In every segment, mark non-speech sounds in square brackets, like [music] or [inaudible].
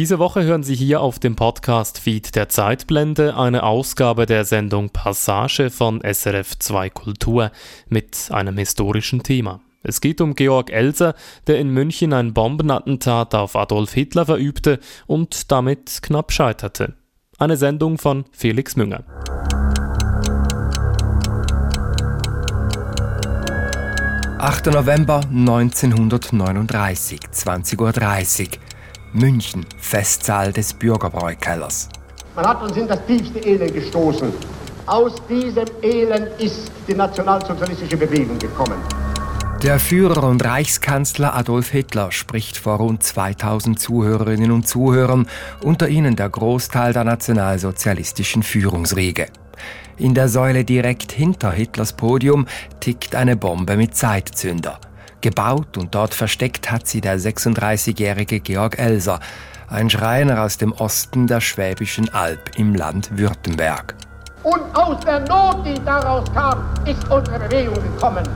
Diese Woche hören Sie hier auf dem Podcast-Feed der Zeitblende eine Ausgabe der Sendung Passage von SRF 2 Kultur mit einem historischen Thema. Es geht um Georg Elser, der in München ein Bombenattentat auf Adolf Hitler verübte und damit knapp scheiterte. Eine Sendung von Felix Münger. 8. November 1939, 20.30 Uhr. München, Festsaal des Bürgerbräukellers. Man hat uns in das tiefste Elend gestoßen. Aus diesem Elend ist die nationalsozialistische Bewegung gekommen. Der Führer und Reichskanzler Adolf Hitler spricht vor rund 2000 Zuhörerinnen und Zuhörern, unter ihnen der Großteil der nationalsozialistischen Führungsriege. In der Säule direkt hinter Hitlers Podium tickt eine Bombe mit Zeitzünder. Gebaut und dort versteckt hat sie der 36-jährige Georg Elser, ein Schreiner aus dem Osten der Schwäbischen Alb im Land Württemberg. Und aus der Not, die daraus kam, ist unsere Bewegung gekommen.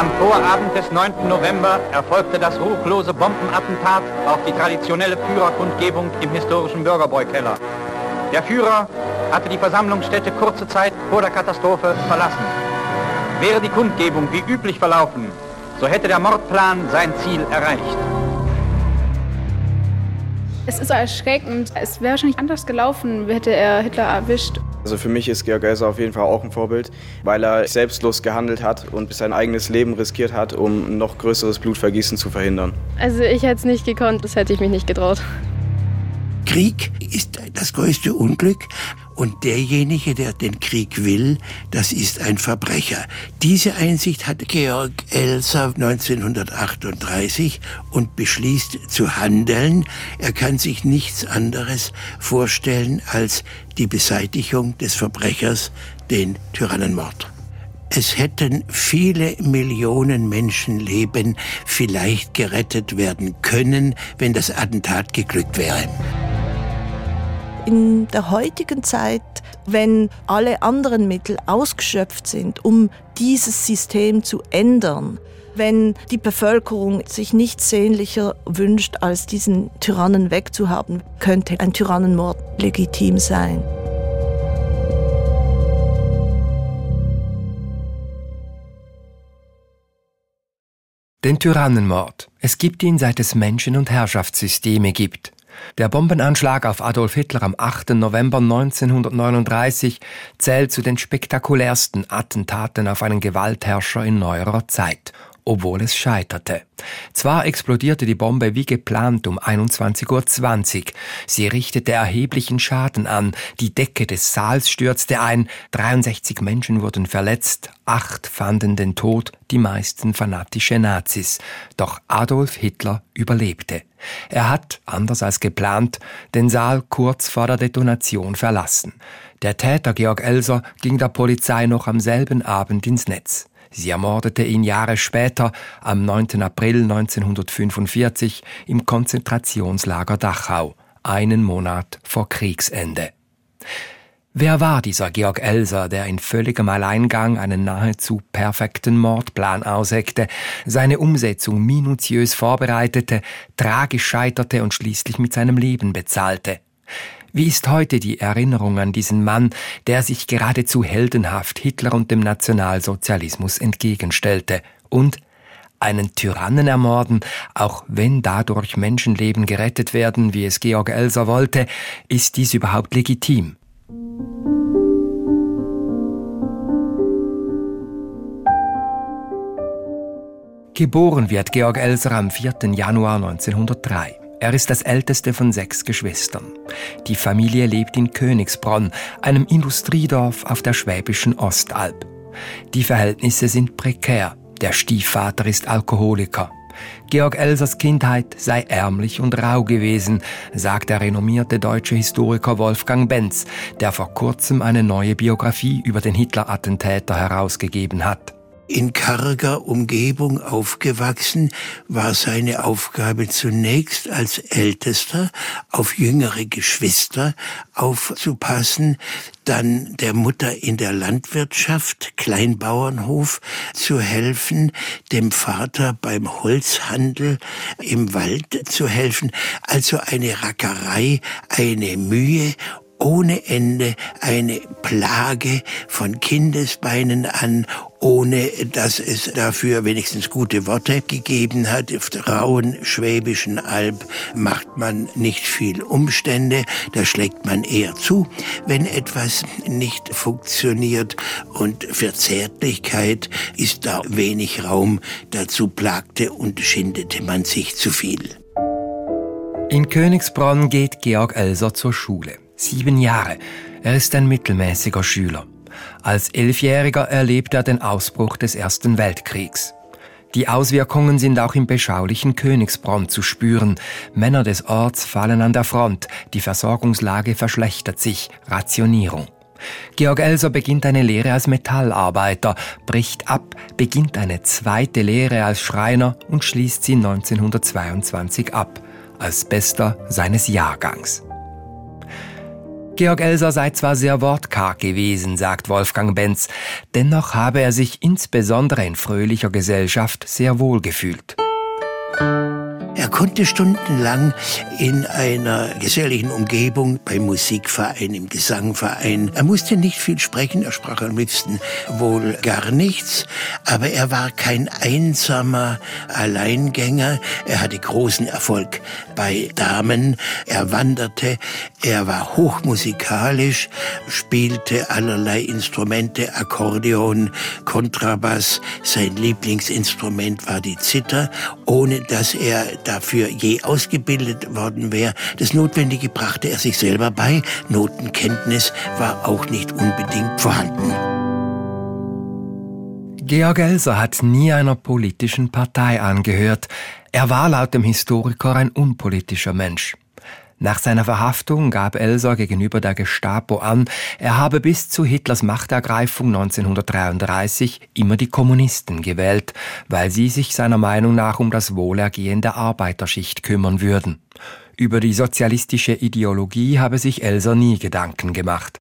Am Vorabend des 9. November erfolgte das ruchlose Bombenattentat auf die traditionelle Führerkundgebung im historischen Bürgerbräukeller. Der Führer hatte die Versammlungsstätte kurze Zeit vor der Katastrophe verlassen. Wäre die Kundgebung wie üblich verlaufen, so hätte der Mordplan sein Ziel erreicht. Es ist erschreckend. Es wäre wahrscheinlich anders gelaufen, hätte er Hitler erwischt. Also für mich ist Georg Elser auf jeden Fall auch ein Vorbild, weil er selbstlos gehandelt hat und sein eigenes Leben riskiert hat, um noch größeres Blutvergießen zu verhindern. Also ich hätte es nicht gekonnt, das hätte ich mich nicht getraut. Krieg ist das größte Unglück und derjenige, der den Krieg will, das ist ein Verbrecher. Diese Einsicht hat Georg Elser 1938 und beschließt zu handeln. Er kann sich nichts anderes vorstellen als die Beseitigung des Verbrechers, den Tyrannenmord. Es hätten viele Millionen Menschenleben vielleicht gerettet werden können, wenn das Attentat geglückt wäre. In der heutigen Zeit, wenn alle anderen Mittel ausgeschöpft sind, um dieses System zu ändern, wenn die Bevölkerung sich nichts sehnlicher wünscht, als diesen Tyrannen wegzuhaben, könnte ein Tyrannenmord legitim sein. Den Tyrannenmord. Es gibt ihn, seit es Menschen- und Herrschaftssysteme gibt. Der Bombenanschlag auf Adolf Hitler am 8. November 1939 zählt zu den spektakulärsten Attentaten auf einen Gewaltherrscher in neuerer Zeit obwohl es scheiterte. Zwar explodierte die Bombe wie geplant um 21.20 Uhr. Sie richtete erheblichen Schaden an. Die Decke des Saals stürzte ein. 63 Menschen wurden verletzt. Acht fanden den Tod, die meisten fanatische Nazis. Doch Adolf Hitler überlebte. Er hat, anders als geplant, den Saal kurz vor der Detonation verlassen. Der Täter Georg Elser ging der Polizei noch am selben Abend ins Netz. Sie ermordete ihn Jahre später, am 9. April 1945, im Konzentrationslager Dachau, einen Monat vor Kriegsende. Wer war dieser Georg Elser, der in völligem Alleingang einen nahezu perfekten Mordplan ausheckte, seine Umsetzung minutiös vorbereitete, tragisch scheiterte und schließlich mit seinem Leben bezahlte? Wie ist heute die Erinnerung an diesen Mann, der sich geradezu heldenhaft Hitler und dem Nationalsozialismus entgegenstellte und einen Tyrannen ermorden, auch wenn dadurch Menschenleben gerettet werden, wie es Georg Elser wollte, ist dies überhaupt legitim? Geboren wird Georg Elser am 4. Januar 1903. Er ist das älteste von sechs Geschwistern. Die Familie lebt in Königsbronn, einem Industriedorf auf der schwäbischen Ostalb. Die Verhältnisse sind prekär. Der Stiefvater ist Alkoholiker. Georg Elsers Kindheit sei ärmlich und rau gewesen, sagt der renommierte deutsche Historiker Wolfgang Benz, der vor kurzem eine neue Biografie über den Hitler-Attentäter herausgegeben hat. In karger Umgebung aufgewachsen, war seine Aufgabe zunächst als Ältester auf jüngere Geschwister aufzupassen, dann der Mutter in der Landwirtschaft, Kleinbauernhof zu helfen, dem Vater beim Holzhandel im Wald zu helfen, also eine Rackerei, eine Mühe ohne Ende eine Plage von Kindesbeinen an, ohne dass es dafür wenigstens gute Worte gegeben hat. Auf der rauen schwäbischen Alb macht man nicht viel Umstände, da schlägt man eher zu, wenn etwas nicht funktioniert und für Zärtlichkeit ist da wenig Raum, dazu plagte und schindete man sich zu viel. In Königsbronn geht Georg Elser zur Schule. Sieben Jahre. Er ist ein mittelmäßiger Schüler. Als Elfjähriger erlebt er den Ausbruch des Ersten Weltkriegs. Die Auswirkungen sind auch im beschaulichen Königsbronn zu spüren. Männer des Orts fallen an der Front, die Versorgungslage verschlechtert sich, Rationierung. Georg Elser beginnt eine Lehre als Metallarbeiter, bricht ab, beginnt eine zweite Lehre als Schreiner und schließt sie 1922 ab, als bester seines Jahrgangs. Georg Elser sei zwar sehr wortkarg gewesen, sagt Wolfgang Benz, dennoch habe er sich insbesondere in fröhlicher Gesellschaft sehr wohl gefühlt. Er konnte stundenlang in einer geselligen Umgebung beim Musikverein, im Gesangverein. Er musste nicht viel sprechen, er sprach am liebsten wohl gar nichts, aber er war kein einsamer Alleingänger. Er hatte großen Erfolg bei Damen. Er wanderte, er war hochmusikalisch, spielte allerlei Instrumente, Akkordeon, Kontrabass. Sein Lieblingsinstrument war die Zither, ohne dass er dafür je ausgebildet worden wäre. Das Notwendige brachte er sich selber bei. Notenkenntnis war auch nicht unbedingt vorhanden. Georg Elser hat nie einer politischen Partei angehört. Er war laut dem Historiker ein unpolitischer Mensch. Nach seiner Verhaftung gab Elser gegenüber der Gestapo an, er habe bis zu Hitlers Machtergreifung 1933 immer die Kommunisten gewählt, weil sie sich seiner Meinung nach um das Wohlergehen der Arbeiterschicht kümmern würden. Über die sozialistische Ideologie habe sich Elser nie Gedanken gemacht.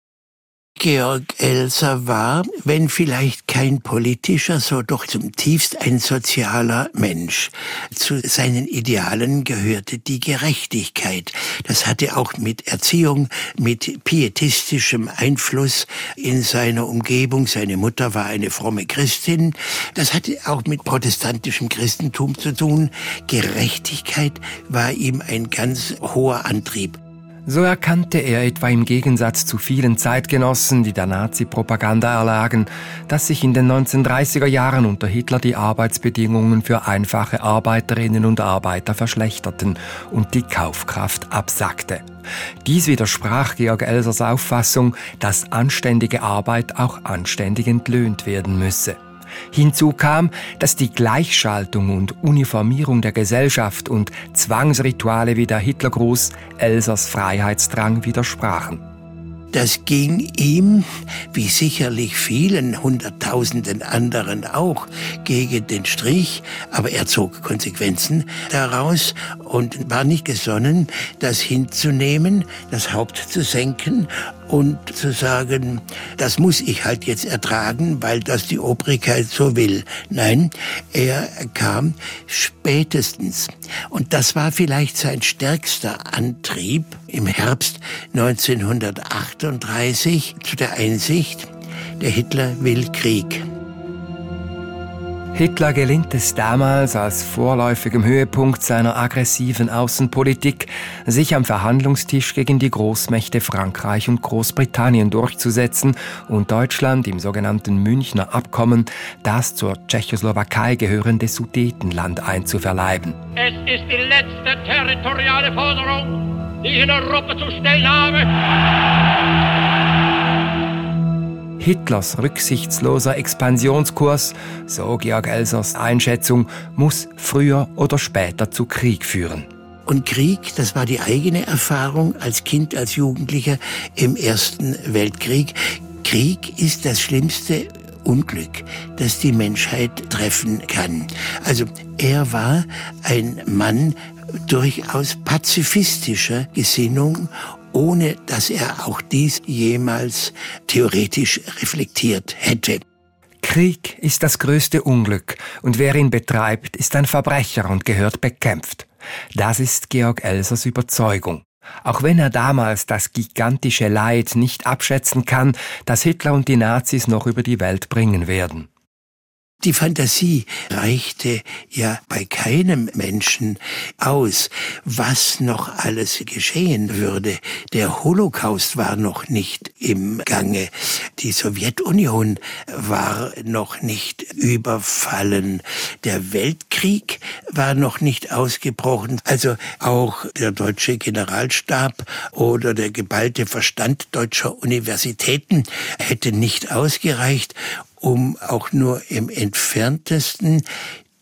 Georg Elser war, wenn vielleicht kein politischer, so doch zum tiefst ein sozialer Mensch. Zu seinen Idealen gehörte die Gerechtigkeit. Das hatte auch mit Erziehung, mit pietistischem Einfluss in seiner Umgebung. Seine Mutter war eine fromme Christin. Das hatte auch mit protestantischem Christentum zu tun. Gerechtigkeit war ihm ein ganz hoher Antrieb. So erkannte er etwa im Gegensatz zu vielen Zeitgenossen, die der Nazi-Propaganda erlagen, dass sich in den 1930er Jahren unter Hitler die Arbeitsbedingungen für einfache Arbeiterinnen und Arbeiter verschlechterten und die Kaufkraft absackte. Dies widersprach Georg Elsers Auffassung, dass anständige Arbeit auch anständig entlöhnt werden müsse. Hinzu kam, dass die Gleichschaltung und Uniformierung der Gesellschaft und Zwangsrituale wie der Hitlergruß Elsers Freiheitsdrang widersprachen. Das ging ihm, wie sicherlich vielen Hunderttausenden anderen auch, gegen den Strich, aber er zog Konsequenzen daraus und war nicht gesonnen, das hinzunehmen, das Haupt zu senken und zu sagen, das muss ich halt jetzt ertragen, weil das die Obrigkeit so will. Nein, er kam spätestens. Und das war vielleicht sein stärkster Antrieb im Herbst 1938 zu der Einsicht, der Hitler will Krieg. Hitler gelingt es damals als vorläufigem Höhepunkt seiner aggressiven Außenpolitik, sich am Verhandlungstisch gegen die Großmächte Frankreich und Großbritannien durchzusetzen und Deutschland im sogenannten Münchner Abkommen das zur Tschechoslowakei gehörende Sudetenland einzuverleiben. Es ist die letzte territoriale Forderung, die ich in Europa zu stellen habe. Hitlers rücksichtsloser Expansionskurs, so Georg Elsers Einschätzung, muss früher oder später zu Krieg führen. Und Krieg, das war die eigene Erfahrung als Kind, als Jugendlicher im Ersten Weltkrieg. Krieg ist das schlimmste Unglück, das die Menschheit treffen kann. Also er war ein Mann durchaus pazifistischer Gesinnung ohne dass er auch dies jemals theoretisch reflektiert hätte. Krieg ist das größte Unglück und wer ihn betreibt, ist ein Verbrecher und gehört bekämpft. Das ist Georg Elsers Überzeugung. Auch wenn er damals das gigantische Leid nicht abschätzen kann, das Hitler und die Nazis noch über die Welt bringen werden. Die Fantasie reichte ja bei keinem Menschen aus, was noch alles geschehen würde. Der Holocaust war noch nicht im Gange. Die Sowjetunion war noch nicht überfallen. Der Weltkrieg war noch nicht ausgebrochen. Also auch der deutsche Generalstab oder der geballte Verstand deutscher Universitäten hätte nicht ausgereicht, um auch nur im entferntesten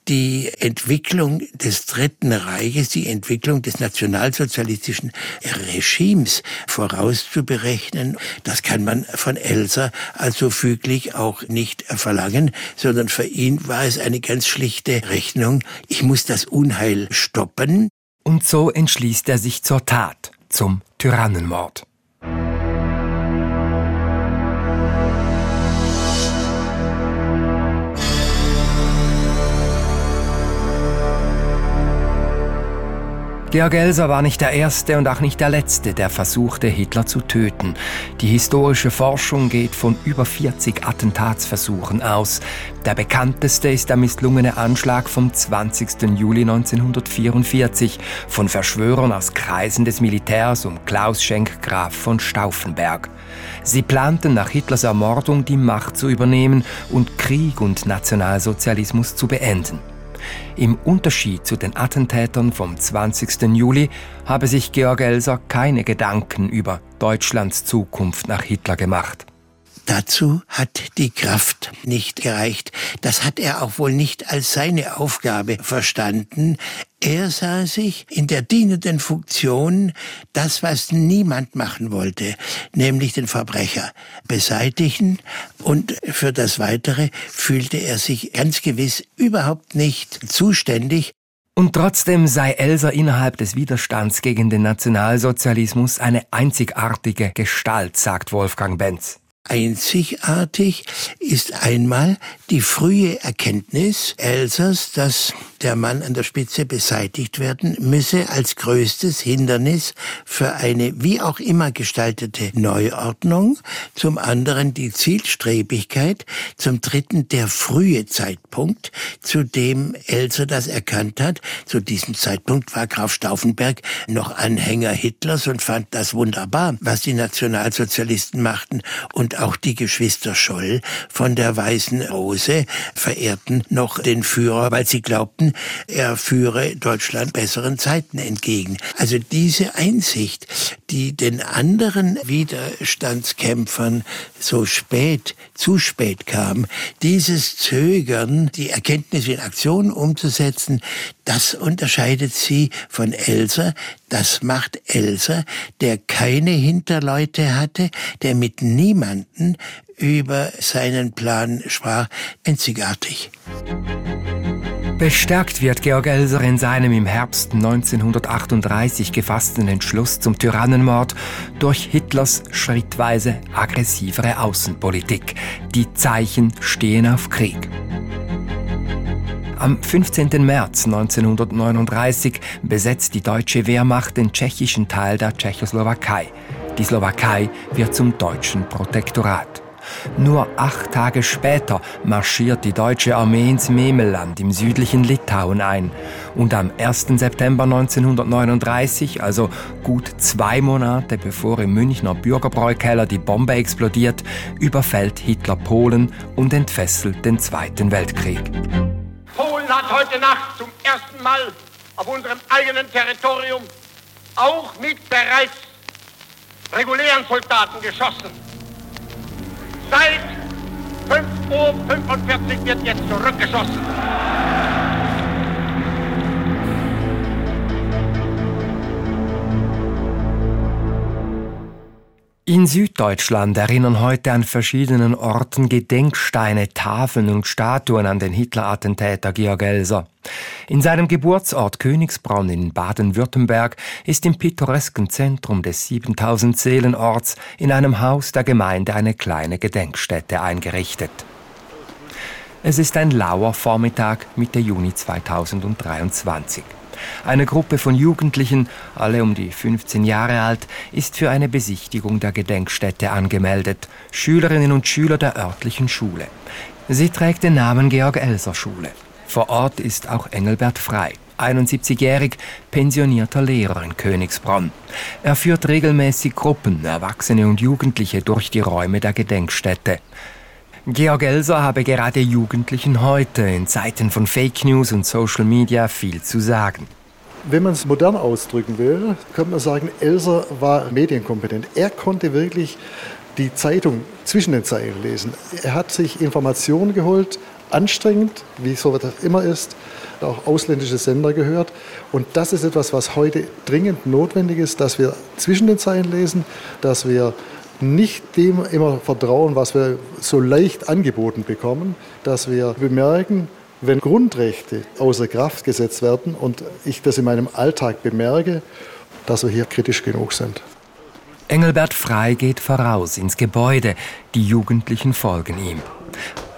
die Entwicklung des Dritten Reiches, die Entwicklung des nationalsozialistischen Regimes vorauszuberechnen. Das kann man von Elsa also füglich auch nicht verlangen, sondern für ihn war es eine ganz schlichte Rechnung. Ich muss das Unheil stoppen. Und so entschließt er sich zur Tat, zum Tyrannenmord. Georg Elser war nicht der Erste und auch nicht der Letzte, der versuchte, Hitler zu töten. Die historische Forschung geht von über 40 Attentatsversuchen aus. Der bekannteste ist der misslungene Anschlag vom 20. Juli 1944 von Verschwörern aus Kreisen des Militärs um Klaus Schenk Graf von Stauffenberg. Sie planten nach Hitlers Ermordung die Macht zu übernehmen und Krieg und Nationalsozialismus zu beenden. Im Unterschied zu den Attentätern vom 20. Juli habe sich Georg Elser keine Gedanken über Deutschlands Zukunft nach Hitler gemacht. Dazu hat die Kraft nicht gereicht. Das hat er auch wohl nicht als seine Aufgabe verstanden. Er sah sich in der dienenden Funktion das, was niemand machen wollte, nämlich den Verbrecher beseitigen und für das Weitere fühlte er sich ganz gewiss überhaupt nicht zuständig. Und trotzdem sei Elsa innerhalb des Widerstands gegen den Nationalsozialismus eine einzigartige Gestalt, sagt Wolfgang Benz. Einzigartig ist einmal die frühe Erkenntnis Elsers, dass der Mann an der Spitze beseitigt werden müsse als größtes Hindernis für eine wie auch immer gestaltete Neuordnung, zum anderen die Zielstrebigkeit, zum dritten der frühe Zeitpunkt, zu dem Elsa das erkannt hat. Zu diesem Zeitpunkt war Graf Stauffenberg noch Anhänger Hitlers und fand das wunderbar, was die Nationalsozialisten machten und auch die Geschwister Scholl von der Weißen Rose verehrten noch den Führer, weil sie glaubten, er führe Deutschland besseren Zeiten entgegen. Also diese Einsicht, die den anderen Widerstandskämpfern so spät, zu spät kam, dieses Zögern, die Erkenntnis in Aktion umzusetzen, das unterscheidet sie von Elsa. Das macht Elsa, der keine Hinterleute hatte, der mit niemanden über seinen Plan sprach, einzigartig. Bestärkt wird Georg Elser in seinem im Herbst 1938 gefassten Entschluss zum Tyrannenmord durch Hitlers schrittweise aggressivere Außenpolitik. Die Zeichen stehen auf Krieg. Am 15. März 1939 besetzt die deutsche Wehrmacht den tschechischen Teil der Tschechoslowakei. Die Slowakei wird zum deutschen Protektorat. Nur acht Tage später marschiert die deutsche Armee ins Memelland im südlichen Litauen ein. Und am 1. September 1939, also gut zwei Monate bevor im Münchner Bürgerbräukeller die Bombe explodiert, überfällt Hitler Polen und entfesselt den Zweiten Weltkrieg. Polen hat heute Nacht zum ersten Mal auf unserem eigenen Territorium auch mit bereits regulären Soldaten geschossen. Zeit. 5.45 Uhr wird jetzt zurückgeschossen. In Süddeutschland erinnern heute an verschiedenen Orten Gedenksteine, Tafeln und Statuen an den Hitler-Attentäter Georg Elser. In seinem Geburtsort Königsbronn in Baden-Württemberg ist im pittoresken Zentrum des 7000 Seelenorts in einem Haus der Gemeinde eine kleine Gedenkstätte eingerichtet. Es ist ein lauer Vormittag Mitte Juni 2023. Eine Gruppe von Jugendlichen, alle um die 15 Jahre alt, ist für eine Besichtigung der Gedenkstätte angemeldet. Schülerinnen und Schüler der örtlichen Schule. Sie trägt den Namen Georg-Elser Schule. Vor Ort ist auch Engelbert Frei. 71-jährig, pensionierter Lehrer in Königsbronn. Er führt regelmäßig Gruppen, Erwachsene und Jugendliche durch die Räume der Gedenkstätte. Georg Elser habe gerade Jugendlichen heute in Zeiten von Fake News und Social Media viel zu sagen. Wenn man es modern ausdrücken will, könnte man sagen, Elser war medienkompetent. Er konnte wirklich die Zeitung zwischen den Zeilen lesen. Er hat sich Informationen geholt, anstrengend, wie so das immer ist, auch ausländische Sender gehört. Und das ist etwas, was heute dringend notwendig ist, dass wir zwischen den Zeilen lesen, dass wir nicht dem immer vertrauen, was wir so leicht angeboten bekommen, dass wir bemerken, wenn Grundrechte außer Kraft gesetzt werden und ich das in meinem Alltag bemerke, dass wir hier kritisch genug sind. Engelbert Frei geht voraus ins Gebäude, die Jugendlichen folgen ihm.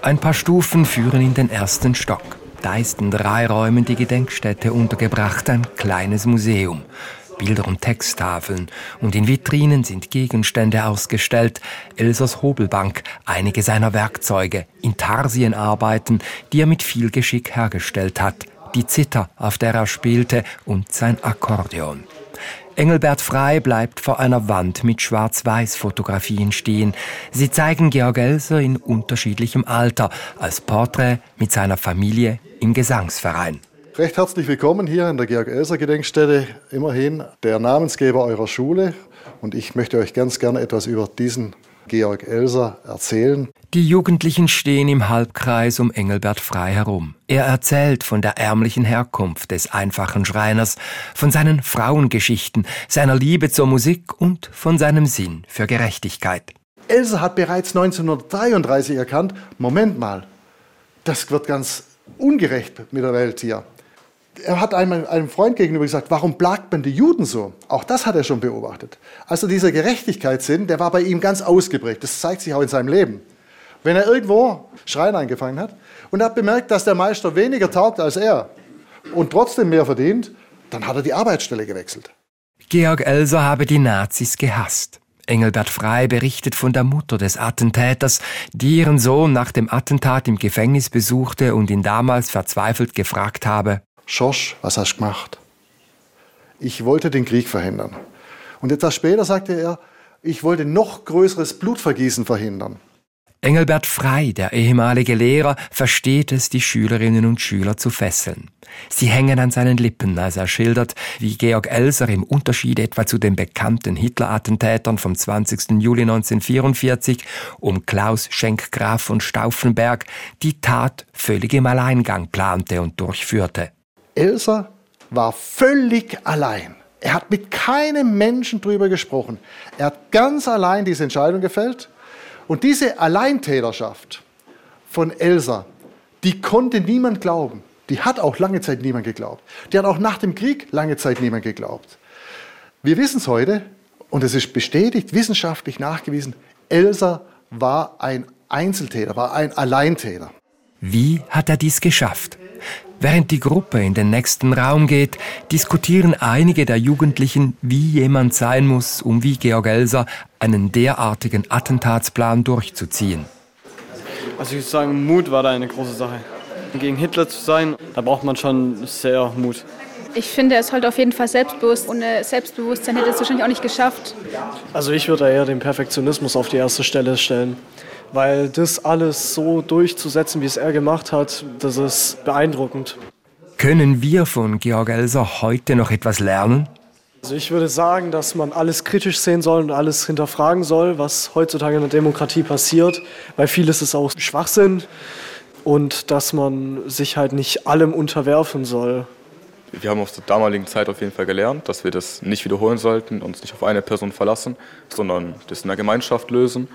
Ein paar Stufen führen in den ersten Stock. Da ist in drei Räumen die Gedenkstätte untergebracht, ein kleines Museum. Bilder und Texttafeln und in Vitrinen sind Gegenstände ausgestellt, Elsers Hobelbank, einige seiner Werkzeuge, Intarsienarbeiten, die er mit viel Geschick hergestellt hat, die Zither, auf der er spielte und sein Akkordeon. Engelbert Frei bleibt vor einer Wand mit Schwarz-Weiß-Fotografien stehen. Sie zeigen Georg Elser in unterschiedlichem Alter, als Porträt mit seiner Familie im Gesangsverein. Recht herzlich willkommen hier in der Georg-Elser-Gedenkstätte, immerhin der Namensgeber eurer Schule. Und ich möchte euch ganz gerne etwas über diesen Georg Elser erzählen. Die Jugendlichen stehen im Halbkreis um Engelbert Frei herum. Er erzählt von der ärmlichen Herkunft des einfachen Schreiners, von seinen Frauengeschichten, seiner Liebe zur Musik und von seinem Sinn für Gerechtigkeit. Elser hat bereits 1933 erkannt, Moment mal, das wird ganz ungerecht mit der Welt hier er hat einmal einem Freund gegenüber gesagt, warum plagt man die Juden so? Auch das hat er schon beobachtet. Also dieser Gerechtigkeitssinn, der war bei ihm ganz ausgeprägt. Das zeigt sich auch in seinem Leben. Wenn er irgendwo Schreien eingefangen hat und hat bemerkt, dass der Meister weniger taugt als er und trotzdem mehr verdient, dann hat er die Arbeitsstelle gewechselt. Georg Elser habe die Nazis gehasst. Engelbert Frei berichtet von der Mutter des Attentäters, die ihren Sohn nach dem Attentat im Gefängnis besuchte und ihn damals verzweifelt gefragt habe, Schorsch, was hast du gemacht? Ich wollte den Krieg verhindern. Und etwas später sagte er, ich wollte noch größeres Blutvergießen verhindern. Engelbert Frei, der ehemalige Lehrer, versteht es, die Schülerinnen und Schüler zu fesseln. Sie hängen an seinen Lippen, als er schildert, wie Georg Elser im Unterschied etwa zu den bekannten Hitler-Attentätern vom 20. Juli 1944 um Klaus Schenkgraf von Stauffenberg die Tat völlig im Alleingang plante und durchführte. Elsa war völlig allein. Er hat mit keinem Menschen drüber gesprochen. Er hat ganz allein diese Entscheidung gefällt. Und diese Alleintäterschaft von Elsa, die konnte niemand glauben. Die hat auch lange Zeit niemand geglaubt. Die hat auch nach dem Krieg lange Zeit niemand geglaubt. Wir wissen es heute, und es ist bestätigt, wissenschaftlich nachgewiesen, Elsa war ein Einzeltäter, war ein Alleintäter. Wie hat er dies geschafft? Während die Gruppe in den nächsten Raum geht, diskutieren einige der Jugendlichen, wie jemand sein muss, um wie Georg Elser einen derartigen Attentatsplan durchzuziehen. Also ich würde sagen, Mut war da eine große Sache. Gegen Hitler zu sein, da braucht man schon sehr Mut. Ich finde, er ist halt auf jeden Fall selbstbewusst. Ohne Selbstbewusstsein hätte er es wahrscheinlich auch nicht geschafft. Also ich würde eher den Perfektionismus auf die erste Stelle stellen weil das alles so durchzusetzen, wie es er gemacht hat, das ist beeindruckend. Können wir von Georg Elser heute noch etwas lernen? Also ich würde sagen, dass man alles kritisch sehen soll und alles hinterfragen soll, was heutzutage in der Demokratie passiert, weil vieles ist auch Schwachsinn und dass man sich halt nicht allem unterwerfen soll. Wir haben aus der damaligen Zeit auf jeden Fall gelernt, dass wir das nicht wiederholen sollten, uns nicht auf eine Person verlassen, sondern das in der Gemeinschaft lösen.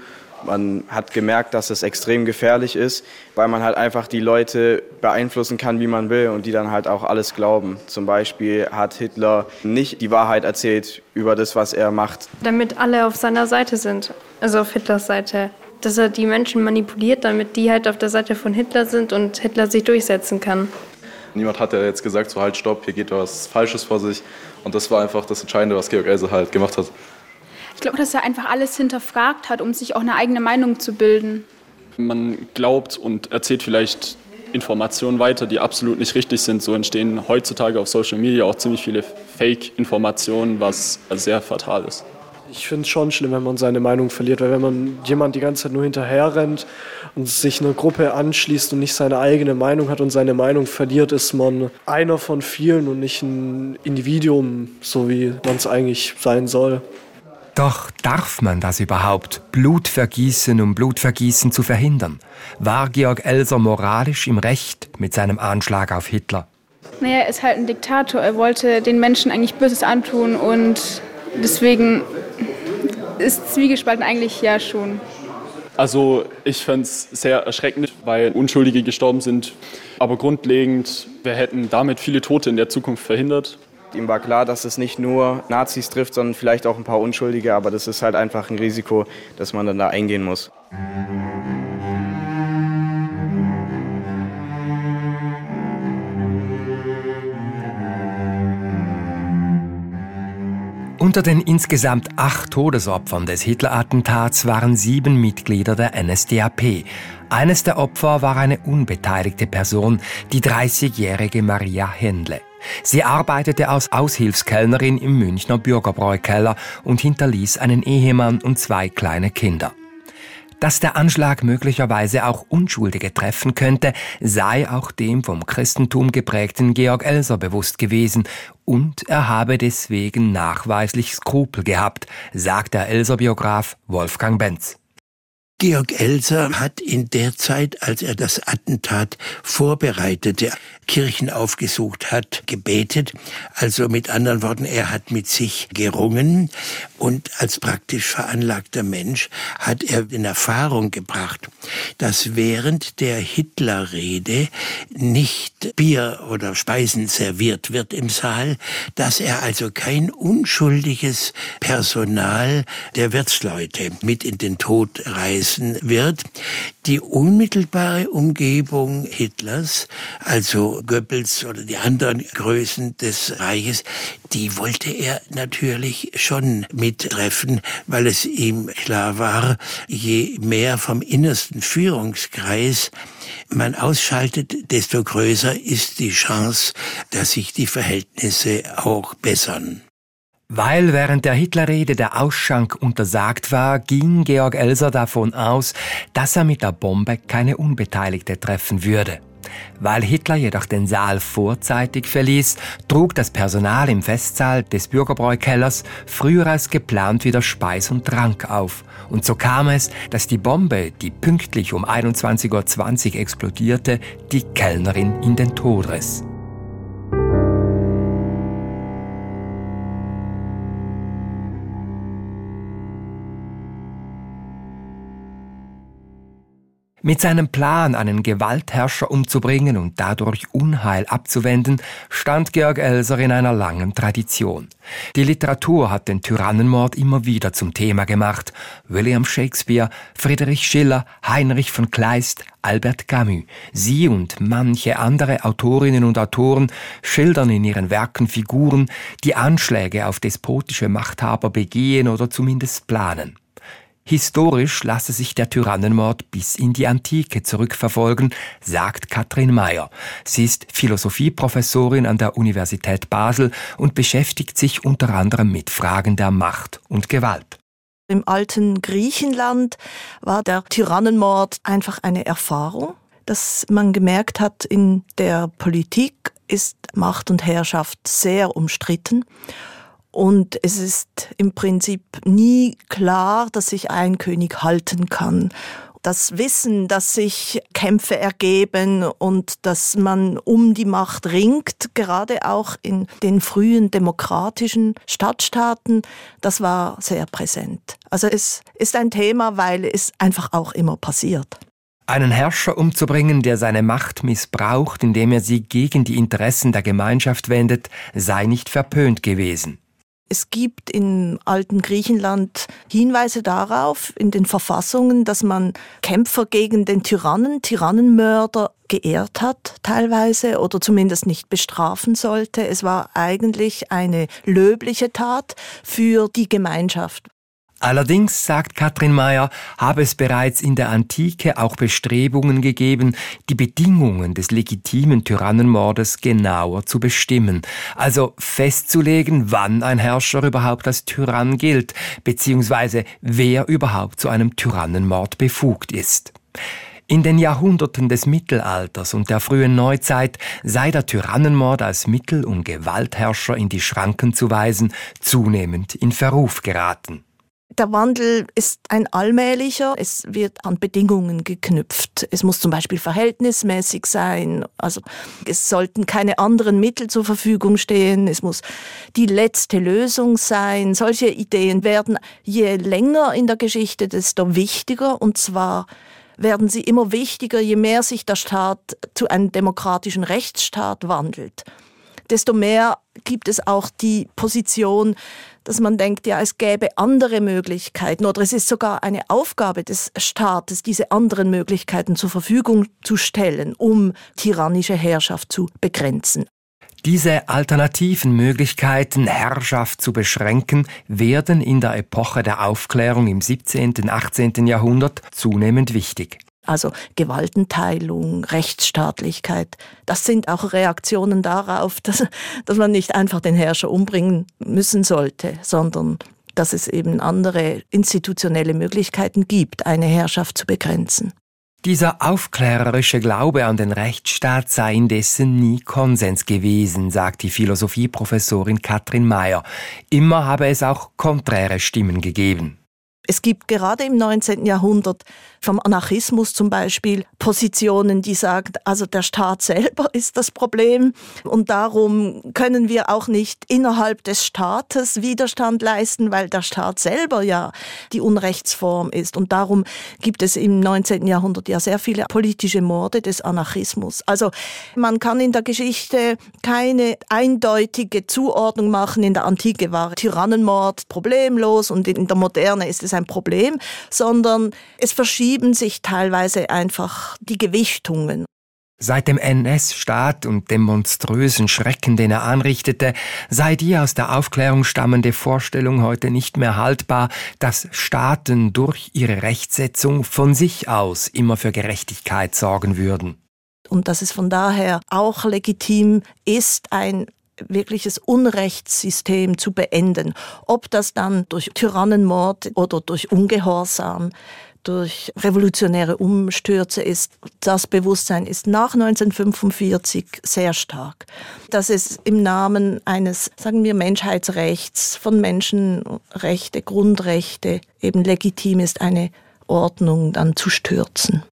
Man hat gemerkt, dass es extrem gefährlich ist, weil man halt einfach die Leute beeinflussen kann, wie man will und die dann halt auch alles glauben. Zum Beispiel hat Hitler nicht die Wahrheit erzählt über das, was er macht. Damit alle auf seiner Seite sind, also auf Hitlers Seite. Dass er die Menschen manipuliert, damit die halt auf der Seite von Hitler sind und Hitler sich durchsetzen kann. Niemand hat ja jetzt gesagt, so halt, stopp, hier geht was Falsches vor sich. Und das war einfach das Entscheidende, was Georg Else halt gemacht hat. Ich glaube, dass er einfach alles hinterfragt hat, um sich auch eine eigene Meinung zu bilden. Man glaubt und erzählt vielleicht Informationen weiter, die absolut nicht richtig sind. So entstehen heutzutage auf Social Media auch ziemlich viele Fake-Informationen, was sehr fatal ist. Ich finde es schon schlimm, wenn man seine Meinung verliert, weil wenn man jemand die ganze Zeit nur hinterher rennt und sich einer Gruppe anschließt und nicht seine eigene Meinung hat und seine Meinung verliert, ist man einer von vielen und nicht ein Individuum, so wie man es eigentlich sein soll. Doch darf man das überhaupt, Blutvergießen um Blutvergießen zu verhindern? War Georg Elser moralisch im Recht mit seinem Anschlag auf Hitler? Naja, er ist halt ein Diktator. Er wollte den Menschen eigentlich Böses antun und deswegen ist Zwiegespalten eigentlich ja schon. Also ich fände es sehr erschreckend, weil Unschuldige gestorben sind. Aber grundlegend, wir hätten damit viele Tote in der Zukunft verhindert. Ihm war klar, dass es nicht nur Nazis trifft, sondern vielleicht auch ein paar Unschuldige. Aber das ist halt einfach ein Risiko, das man dann da eingehen muss. Unter den insgesamt acht Todesopfern des Hitler-Attentats waren sieben Mitglieder der NSDAP. Eines der Opfer war eine unbeteiligte Person, die 30-jährige Maria Händle. Sie arbeitete als Aushilfskellnerin im Münchner Bürgerbräukeller und hinterließ einen Ehemann und zwei kleine Kinder. Dass der Anschlag möglicherweise auch Unschuldige treffen könnte, sei auch dem vom Christentum geprägten Georg Elser bewusst gewesen und er habe deswegen nachweislich Skrupel gehabt, sagt der Elser-Biograf Wolfgang Benz. Georg Elser hat in der Zeit, als er das Attentat vorbereitete, Kirchen aufgesucht hat, gebetet. Also mit anderen Worten, er hat mit sich gerungen und als praktisch veranlagter Mensch hat er in Erfahrung gebracht, dass während der Hitlerrede nicht Bier oder Speisen serviert wird im Saal, dass er also kein unschuldiges Personal der Wirtsleute mit in den Tod reisen wird. Die unmittelbare Umgebung Hitlers, also Goebbels oder die anderen Größen des Reiches, die wollte er natürlich schon mittreffen, weil es ihm klar war, je mehr vom innersten Führungskreis man ausschaltet, desto größer ist die Chance, dass sich die Verhältnisse auch bessern. Weil während der Hitlerrede der Ausschank untersagt war, ging Georg Elser davon aus, dass er mit der Bombe keine Unbeteiligte treffen würde. Weil Hitler jedoch den Saal vorzeitig verließ, trug das Personal im Festsaal des Bürgerbräukellers früher als geplant wieder Speis und Trank auf. Und so kam es, dass die Bombe, die pünktlich um 21.20 Uhr explodierte, die Kellnerin in den Tod riss. Mit seinem Plan, einen Gewaltherrscher umzubringen und dadurch Unheil abzuwenden, stand Georg Elser in einer langen Tradition. Die Literatur hat den Tyrannenmord immer wieder zum Thema gemacht. William Shakespeare, Friedrich Schiller, Heinrich von Kleist, Albert Camus. Sie und manche andere Autorinnen und Autoren schildern in ihren Werken Figuren, die Anschläge auf despotische Machthaber begehen oder zumindest planen. Historisch lasse sich der Tyrannenmord bis in die Antike zurückverfolgen, sagt Katrin Mayer. Sie ist Philosophieprofessorin an der Universität Basel und beschäftigt sich unter anderem mit Fragen der Macht und Gewalt. Im alten Griechenland war der Tyrannenmord einfach eine Erfahrung, dass man gemerkt hat, in der Politik ist Macht und Herrschaft sehr umstritten. Und es ist im Prinzip nie klar, dass sich ein König halten kann das Wissen, dass sich Kämpfe ergeben und dass man um die Macht ringt, gerade auch in den frühen demokratischen Stadtstaaten, das war sehr präsent. Also es ist ein Thema, weil es einfach auch immer passiert. Einen Herrscher umzubringen, der seine Macht missbraucht, indem er sie gegen die Interessen der Gemeinschaft wendet, sei nicht verpönt gewesen. Es gibt im alten Griechenland Hinweise darauf in den Verfassungen, dass man Kämpfer gegen den Tyrannen, Tyrannenmörder geehrt hat teilweise oder zumindest nicht bestrafen sollte. Es war eigentlich eine löbliche Tat für die Gemeinschaft. Allerdings, sagt Katrin Mayer, habe es bereits in der Antike auch Bestrebungen gegeben, die Bedingungen des legitimen Tyrannenmordes genauer zu bestimmen, also festzulegen, wann ein Herrscher überhaupt als Tyrann gilt, beziehungsweise wer überhaupt zu einem Tyrannenmord befugt ist. In den Jahrhunderten des Mittelalters und der frühen Neuzeit sei der Tyrannenmord als Mittel, um Gewaltherrscher in die Schranken zu weisen, zunehmend in Verruf geraten. Der Wandel ist ein allmählicher. Es wird an Bedingungen geknüpft. Es muss zum Beispiel verhältnismäßig sein. Also es sollten keine anderen Mittel zur Verfügung stehen. Es muss die letzte Lösung sein. Solche Ideen werden je länger in der Geschichte, desto wichtiger. Und zwar werden sie immer wichtiger, je mehr sich der Staat zu einem demokratischen Rechtsstaat wandelt. Desto mehr gibt es auch die Position, dass man denkt, ja, es gäbe andere Möglichkeiten oder es ist sogar eine Aufgabe des Staates, diese anderen Möglichkeiten zur Verfügung zu stellen, um tyrannische Herrschaft zu begrenzen. Diese alternativen Möglichkeiten, Herrschaft zu beschränken, werden in der Epoche der Aufklärung im 17. und 18. Jahrhundert zunehmend wichtig. Also Gewaltenteilung, Rechtsstaatlichkeit, das sind auch Reaktionen darauf, [laughs] dass, dass man nicht einfach den Herrscher umbringen müssen sollte, sondern dass es eben andere institutionelle Möglichkeiten gibt, eine Herrschaft zu begrenzen. Dieser aufklärerische Glaube an den Rechtsstaat sei indessen nie Konsens gewesen, sagt die Philosophieprofessorin Katrin Mayer. Immer habe es auch konträre Stimmen gegeben. Es gibt gerade im 19. Jahrhundert vom Anarchismus zum Beispiel Positionen, die sagen, also der Staat selber [laughs] ist das Problem und darum können wir auch nicht innerhalb des Staates Widerstand leisten, weil der Staat selber ja die Unrechtsform ist. Und darum gibt es im 19. Jahrhundert ja sehr viele politische Morde des Anarchismus. Also man kann in der Geschichte keine eindeutige Zuordnung machen. In der Antike war Tyrannenmord problemlos und in der Moderne ist es ein Problem, sondern es verschieben sich teilweise einfach die Gewichtungen. Seit dem NS-Staat und dem monströsen Schrecken, den er anrichtete, sei die aus der Aufklärung stammende Vorstellung heute nicht mehr haltbar, dass Staaten durch ihre Rechtsetzung von sich aus immer für Gerechtigkeit sorgen würden. Und dass es von daher auch legitim ist, ein wirkliches Unrechtssystem zu beenden. Ob das dann durch Tyrannenmord oder durch Ungehorsam, durch revolutionäre Umstürze ist, das Bewusstsein ist nach 1945 sehr stark. Dass es im Namen eines, sagen wir, Menschheitsrechts, von Menschenrechte, Grundrechte eben legitim ist, eine Ordnung dann zu stürzen.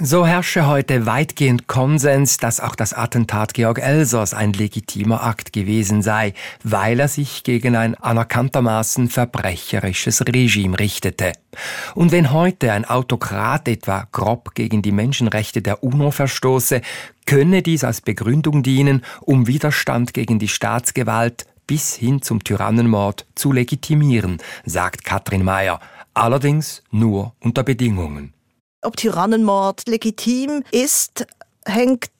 So herrsche heute weitgehend Konsens, dass auch das Attentat Georg Elsers ein legitimer Akt gewesen sei, weil er sich gegen ein anerkanntermaßen verbrecherisches Regime richtete. Und wenn heute ein Autokrat etwa grob gegen die Menschenrechte der UNO verstoße, könne dies als Begründung dienen, um Widerstand gegen die Staatsgewalt bis hin zum Tyrannenmord zu legitimieren, sagt Katrin Mayer, allerdings nur unter Bedingungen. Ob Tyrannenmord legitim ist, hängt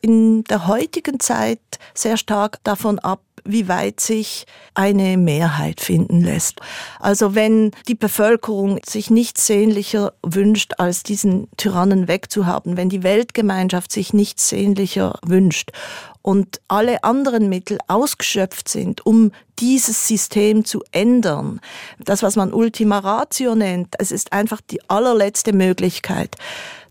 in der heutigen Zeit sehr stark davon ab, wie weit sich eine Mehrheit finden lässt. Also wenn die Bevölkerung sich nichts sehnlicher wünscht, als diesen Tyrannen wegzuhaben, wenn die Weltgemeinschaft sich nichts sehnlicher wünscht und alle anderen Mittel ausgeschöpft sind, um dieses System zu ändern. Das, was man Ultima Ratio nennt, es ist einfach die allerletzte Möglichkeit.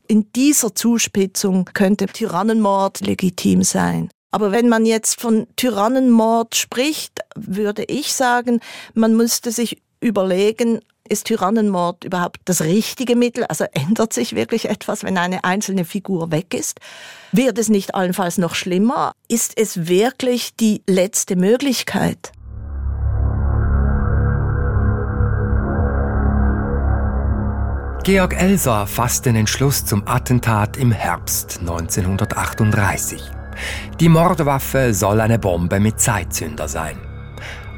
In dieser Zuspitzung könnte Tyrannenmord legitim sein. Aber wenn man jetzt von Tyrannenmord spricht, würde ich sagen, man müsste sich überlegen, ist Tyrannenmord überhaupt das richtige Mittel? Also ändert sich wirklich etwas, wenn eine einzelne Figur weg ist? Wird es nicht allenfalls noch schlimmer? Ist es wirklich die letzte Möglichkeit? Georg Elser fasst den Entschluss zum Attentat im Herbst 1938. Die Mordwaffe soll eine Bombe mit Zeitzünder sein.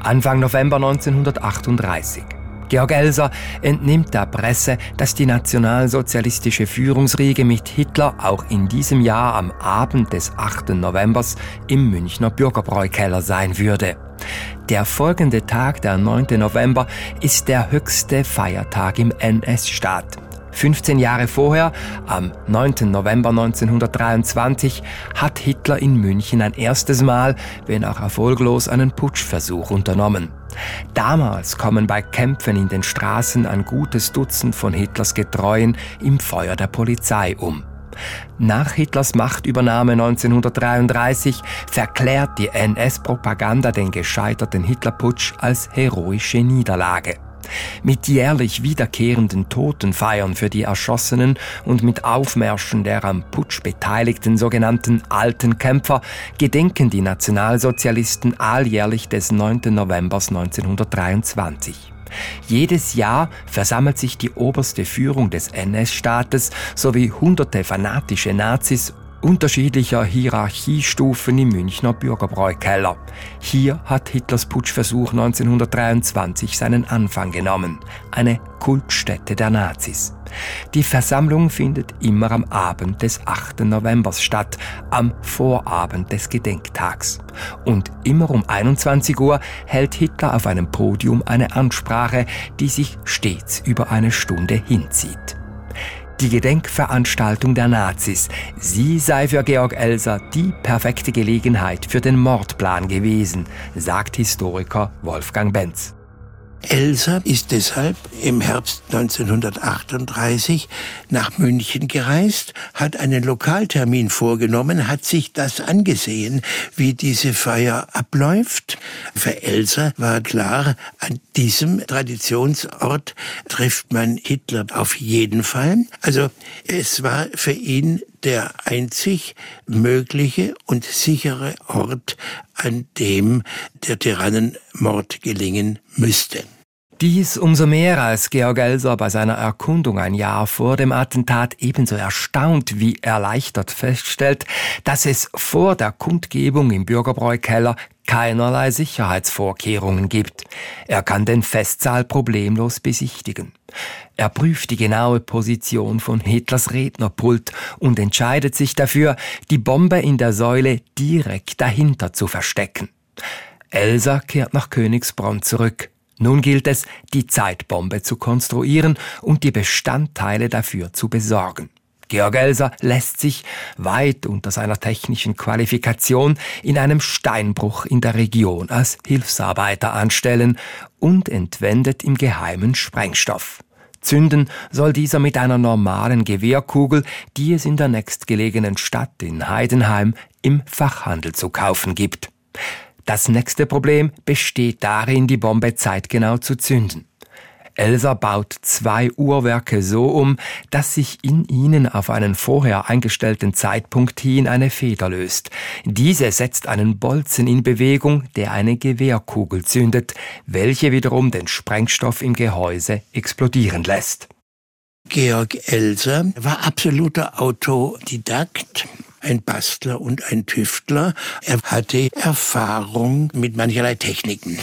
Anfang November 1938. Georg Elser entnimmt der Presse, dass die nationalsozialistische Führungsriege mit Hitler auch in diesem Jahr am Abend des 8. Novembers im Münchner Bürgerbräukeller sein würde. Der folgende Tag, der 9. November, ist der höchste Feiertag im NS-Staat. 15 Jahre vorher, am 9. November 1923, hat Hitler in München ein erstes Mal, wenn auch erfolglos, einen Putschversuch unternommen. Damals kommen bei Kämpfen in den Straßen ein gutes Dutzend von Hitlers Getreuen im Feuer der Polizei um. Nach Hitlers Machtübernahme 1933 verklärt die NS-Propaganda den gescheiterten Hitlerputsch als heroische Niederlage. Mit jährlich wiederkehrenden Totenfeiern für die Erschossenen und mit Aufmärschen der am Putsch beteiligten sogenannten alten Kämpfer gedenken die Nationalsozialisten alljährlich des 9. November 1923. Jedes Jahr versammelt sich die oberste Führung des NS-Staates sowie hunderte fanatische Nazis unterschiedlicher Hierarchiestufen im Münchner Bürgerbräukeller. Hier hat Hitlers Putschversuch 1923 seinen Anfang genommen. Eine Kultstätte der Nazis. Die Versammlung findet immer am Abend des 8. November statt, am Vorabend des Gedenktags. Und immer um 21 Uhr hält Hitler auf einem Podium eine Ansprache, die sich stets über eine Stunde hinzieht die Gedenkveranstaltung der Nazis. Sie sei für Georg Elser die perfekte Gelegenheit für den Mordplan gewesen, sagt Historiker Wolfgang Benz. Elsa ist deshalb im Herbst 1938 nach München gereist, hat einen Lokaltermin vorgenommen, hat sich das angesehen, wie diese Feier abläuft. Für Elsa war klar, an diesem Traditionsort trifft man Hitler auf jeden Fall. Also es war für ihn der einzig mögliche und sichere Ort, an dem der Tyrannenmord gelingen müsste. Dies umso mehr, als Georg Elser bei seiner Erkundung ein Jahr vor dem Attentat ebenso erstaunt wie erleichtert feststellt, dass es vor der Kundgebung im Bürgerbräukeller keinerlei Sicherheitsvorkehrungen gibt. Er kann den Festsaal problemlos besichtigen. Er prüft die genaue Position von Hitlers Rednerpult und entscheidet sich dafür, die Bombe in der Säule direkt dahinter zu verstecken. Elsa kehrt nach Königsbronn zurück. Nun gilt es, die Zeitbombe zu konstruieren und die Bestandteile dafür zu besorgen. Georg Elser lässt sich, weit unter seiner technischen Qualifikation, in einem Steinbruch in der Region als Hilfsarbeiter anstellen und entwendet im Geheimen Sprengstoff. Zünden soll dieser mit einer normalen Gewehrkugel, die es in der nächstgelegenen Stadt in Heidenheim im Fachhandel zu kaufen gibt. Das nächste Problem besteht darin, die Bombe zeitgenau zu zünden. Elsa baut zwei Uhrwerke so um, dass sich in ihnen auf einen vorher eingestellten Zeitpunkt hin eine Feder löst. Diese setzt einen Bolzen in Bewegung, der eine Gewehrkugel zündet, welche wiederum den Sprengstoff im Gehäuse explodieren lässt. Georg Elser war absoluter Autodidakt ein Bastler und ein Tüftler. Er hatte Erfahrung mit mancherlei Techniken.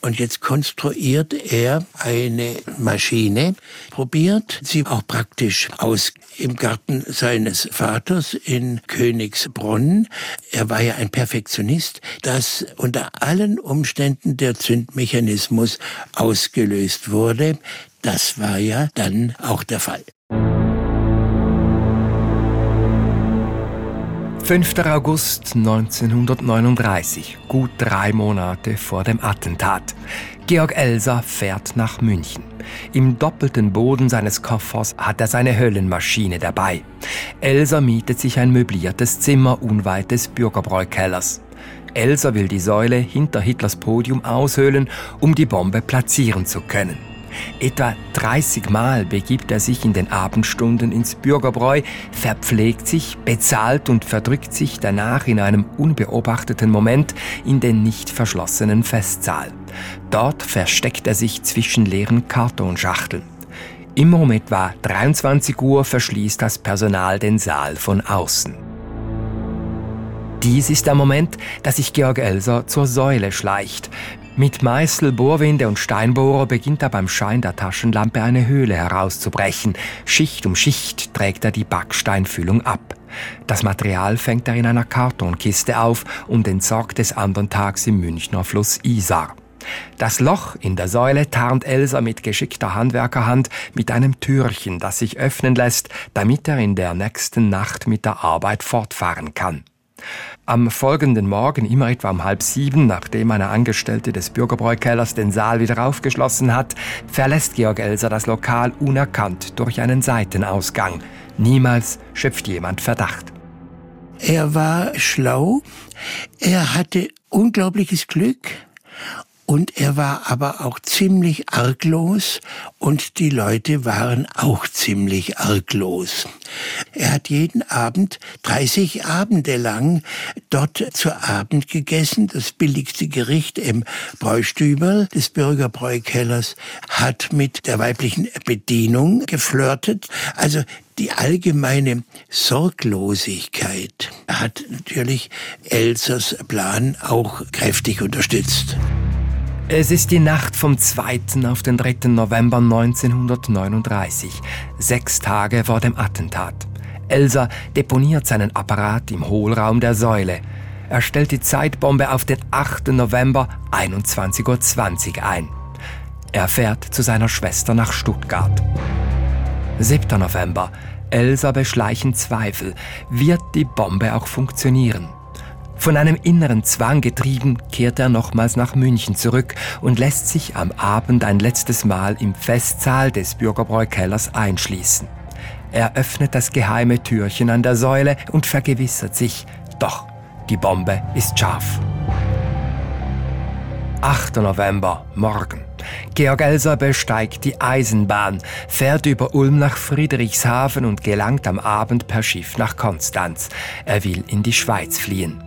Und jetzt konstruiert er eine Maschine, probiert sie auch praktisch aus im Garten seines Vaters in Königsbronn. Er war ja ein Perfektionist, dass unter allen Umständen der Zündmechanismus ausgelöst wurde. Das war ja dann auch der Fall. 5. August 1939, gut drei Monate vor dem Attentat. Georg Elser fährt nach München. Im doppelten Boden seines Koffers hat er seine Höllenmaschine dabei. Elsa mietet sich ein möbliertes Zimmer unweit des Bürgerbräukellers. Elsa will die Säule hinter Hitlers Podium aushöhlen, um die Bombe platzieren zu können. Etwa 30 Mal begibt er sich in den Abendstunden ins Bürgerbräu, verpflegt sich, bezahlt und verdrückt sich danach in einem unbeobachteten Moment in den nicht verschlossenen Festsaal. Dort versteckt er sich zwischen leeren Kartonschachteln. Immer um etwa 23 Uhr verschließt das Personal den Saal von außen. Dies ist der Moment, dass sich Georg Elser zur Säule schleicht. Mit Meißel, Bohrwinde und Steinbohrer beginnt er beim Schein der Taschenlampe eine Höhle herauszubrechen. Schicht um Schicht trägt er die Backsteinfüllung ab. Das Material fängt er in einer Kartonkiste auf und entsorgt es andern Tags im Münchner Fluss Isar. Das Loch in der Säule tarnt Elsa mit geschickter Handwerkerhand mit einem Türchen, das sich öffnen lässt, damit er in der nächsten Nacht mit der Arbeit fortfahren kann. Am folgenden Morgen, immer etwa um halb sieben, nachdem eine Angestellte des Bürgerbräukellers den Saal wieder aufgeschlossen hat, verlässt Georg Elser das Lokal unerkannt durch einen Seitenausgang. Niemals schöpft jemand Verdacht. Er war schlau, er hatte unglaubliches Glück und er war aber auch ziemlich arglos und die Leute waren auch ziemlich arglos. Er hat jeden Abend 30 Abende lang dort zu Abend gegessen. Das billigste Gericht im Bräustüberl des Bürgerbräukellers hat mit der weiblichen Bedienung geflirtet. Also die allgemeine Sorglosigkeit hat natürlich Elsers Plan auch kräftig unterstützt. Es ist die Nacht vom 2. auf den 3. November 1939, sechs Tage vor dem Attentat. Elsa deponiert seinen Apparat im Hohlraum der Säule. Er stellt die Zeitbombe auf den 8. November 21.20 Uhr ein. Er fährt zu seiner Schwester nach Stuttgart. 7. November. Elsa beschleichen Zweifel. Wird die Bombe auch funktionieren? Von einem inneren Zwang getrieben, kehrt er nochmals nach München zurück und lässt sich am Abend ein letztes Mal im Festsaal des Bürgerbräukellers einschließen. Er öffnet das geheime Türchen an der Säule und vergewissert sich, doch, die Bombe ist scharf. 8. November, morgen. Georg Elser besteigt die Eisenbahn, fährt über Ulm nach Friedrichshafen und gelangt am Abend per Schiff nach Konstanz. Er will in die Schweiz fliehen.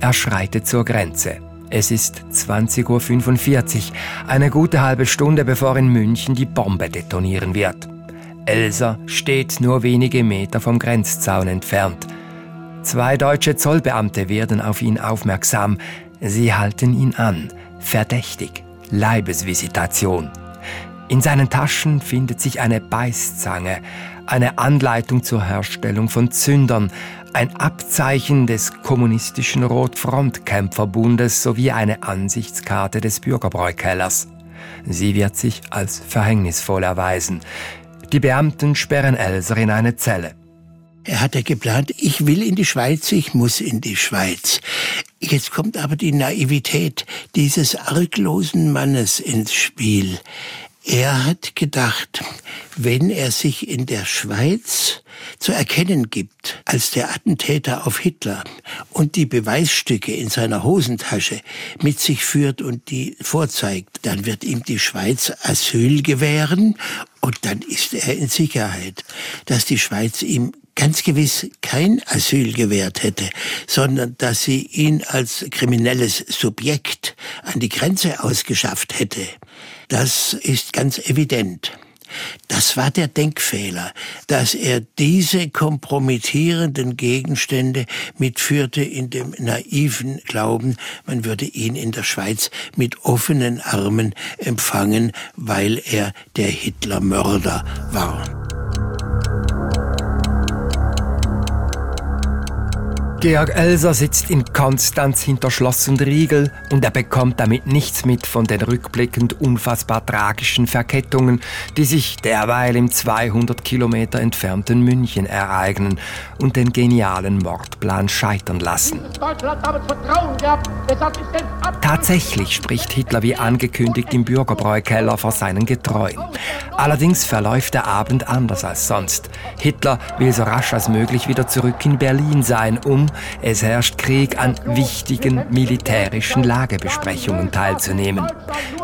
Er schreitet zur Grenze. Es ist 20.45 Uhr, eine gute halbe Stunde bevor in München die Bombe detonieren wird. Elsa steht nur wenige Meter vom Grenzzaun entfernt. Zwei deutsche Zollbeamte werden auf ihn aufmerksam. Sie halten ihn an. Verdächtig. Leibesvisitation. In seinen Taschen findet sich eine Beißzange, eine Anleitung zur Herstellung von Zündern, ein Abzeichen des kommunistischen Rotfrontkämpferbundes sowie eine Ansichtskarte des Bürgerbräukellers. Sie wird sich als verhängnisvoll erweisen. Die Beamten sperren Elser in eine Zelle. Er hatte geplant, ich will in die Schweiz, ich muss in die Schweiz. Jetzt kommt aber die Naivität dieses arglosen Mannes ins Spiel. Er hat gedacht, wenn er sich in der Schweiz zu erkennen gibt als der Attentäter auf Hitler und die Beweisstücke in seiner Hosentasche mit sich führt und die vorzeigt, dann wird ihm die Schweiz Asyl gewähren und dann ist er in Sicherheit. Dass die Schweiz ihm ganz gewiss kein Asyl gewährt hätte, sondern dass sie ihn als kriminelles Subjekt an die Grenze ausgeschafft hätte. Das ist ganz evident. Das war der Denkfehler, dass er diese kompromittierenden Gegenstände mitführte in dem naiven Glauben, man würde ihn in der Schweiz mit offenen Armen empfangen, weil er der Hitlermörder war. Georg Elser sitzt in Konstanz hinter Schloss und Riegel und er bekommt damit nichts mit von den rückblickend unfassbar tragischen Verkettungen, die sich derweil im 200 Kilometer entfernten München ereignen und den genialen Mordplan scheitern lassen. Tatsächlich spricht Hitler wie angekündigt im Bürgerbräukeller vor seinen Getreuen. Allerdings verläuft der Abend anders als sonst. Hitler will so rasch als möglich wieder zurück in Berlin sein, um es herrscht Krieg an wichtigen militärischen Lagebesprechungen teilzunehmen.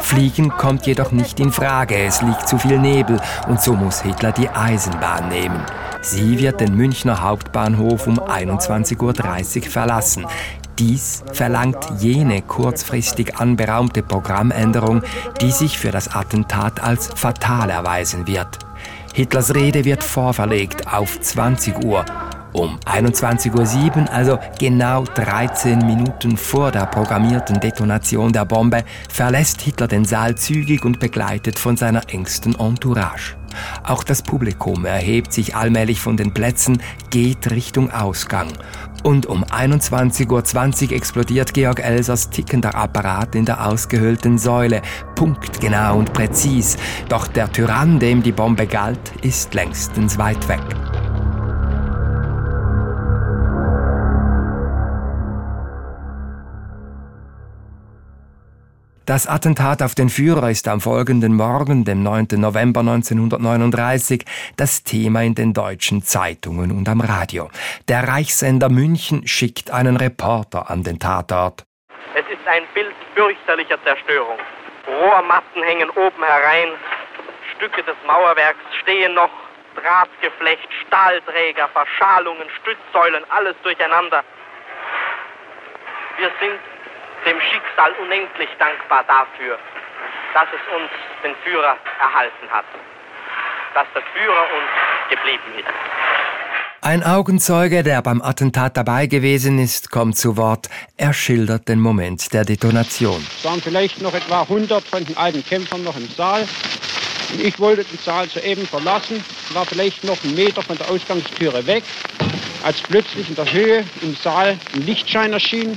Fliegen kommt jedoch nicht in Frage, es liegt zu viel Nebel und so muss Hitler die Eisenbahn nehmen. Sie wird den Münchner Hauptbahnhof um 21.30 Uhr verlassen. Dies verlangt jene kurzfristig anberaumte Programmänderung, die sich für das Attentat als fatal erweisen wird. Hitlers Rede wird vorverlegt auf 20 Uhr um 21.07 Uhr, also genau 13 Minuten vor der programmierten Detonation der Bombe, verlässt Hitler den Saal zügig und begleitet von seiner engsten Entourage. Auch das Publikum erhebt sich allmählich von den Plätzen, geht Richtung Ausgang. Und um 21.20 Uhr explodiert Georg Elsers tickender Apparat in der ausgehöhlten Säule. Punktgenau und präzis. Doch der Tyrann, dem die Bombe galt, ist längstens weit weg. Das Attentat auf den Führer ist am folgenden Morgen, dem 9. November 1939, das Thema in den deutschen Zeitungen und am Radio. Der Reichssender München schickt einen Reporter an den Tatort. Es ist ein Bild fürchterlicher Zerstörung. Rohrmatten hängen oben herein, Stücke des Mauerwerks stehen noch, Drahtgeflecht, Stahlträger, Verschalungen, Stützsäulen, alles durcheinander. Wir sind dem Schicksal unendlich dankbar dafür, dass es uns den Führer erhalten hat, dass der Führer uns geblieben ist. Ein Augenzeuge, der beim Attentat dabei gewesen ist, kommt zu Wort. Er schildert den Moment der Detonation. Es waren vielleicht noch etwa 100 von den alten Kämpfern noch im Saal. Und ich wollte den Saal soeben verlassen, war vielleicht noch einen Meter von der Ausgangstüre weg, als plötzlich in der Höhe im Saal ein Lichtschein erschien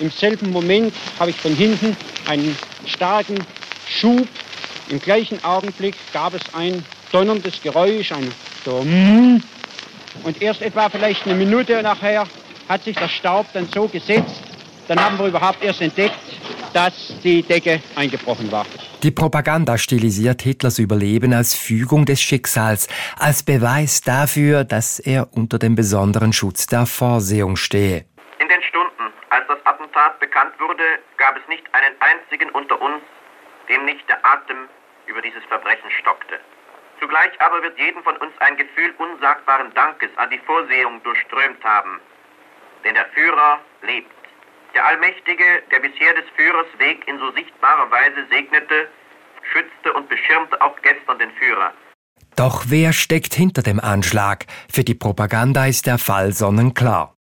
im selben Moment habe ich von hinten einen starken Schub. Im gleichen Augenblick gab es ein donnerndes Geräusch, ein so und erst etwa vielleicht eine Minute nachher hat sich der Staub dann so gesetzt, dann haben wir überhaupt erst entdeckt, dass die Decke eingebrochen war. Die Propaganda stilisiert Hitlers Überleben als Fügung des Schicksals, als Beweis dafür, dass er unter dem besonderen Schutz der Vorsehung stehe. In den Stunden Attentat bekannt wurde, gab es nicht einen einzigen unter uns, dem nicht der Atem über dieses Verbrechen stockte. Zugleich aber wird jeden von uns ein Gefühl unsagbaren Dankes an die Vorsehung durchströmt haben. Denn der Führer lebt. Der Allmächtige, der bisher des Führers Weg in so sichtbarer Weise segnete, schützte und beschirmte auch gestern den Führer. Doch wer steckt hinter dem Anschlag? Für die Propaganda ist der Fall sonnenklar.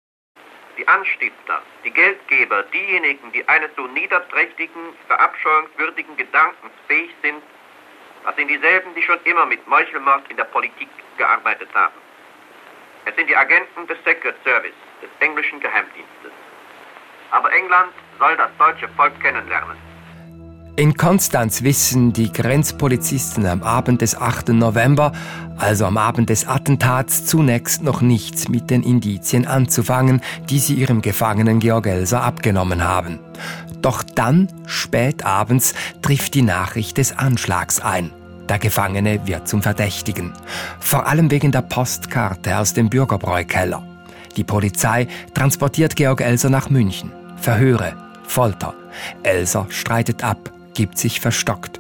Die Anstifter, die Geldgeber, diejenigen, die eines so niederträchtigen, verabscheuungswürdigen Gedankens fähig sind, das sind dieselben, die schon immer mit Meuchelmord in der Politik gearbeitet haben. Es sind die Agenten des Secret Service, des englischen Geheimdienstes. Aber England soll das deutsche Volk kennenlernen. In Konstanz wissen die Grenzpolizisten am Abend des 8. November, also am Abend des Attentats, zunächst noch nichts mit den Indizien anzufangen, die sie ihrem Gefangenen Georg Elser abgenommen haben. Doch dann, spät abends, trifft die Nachricht des Anschlags ein. Der Gefangene wird zum Verdächtigen. Vor allem wegen der Postkarte aus dem Bürgerbräukeller. Die Polizei transportiert Georg Elser nach München. Verhöre, Folter. Elser streitet ab gibt sich verstockt.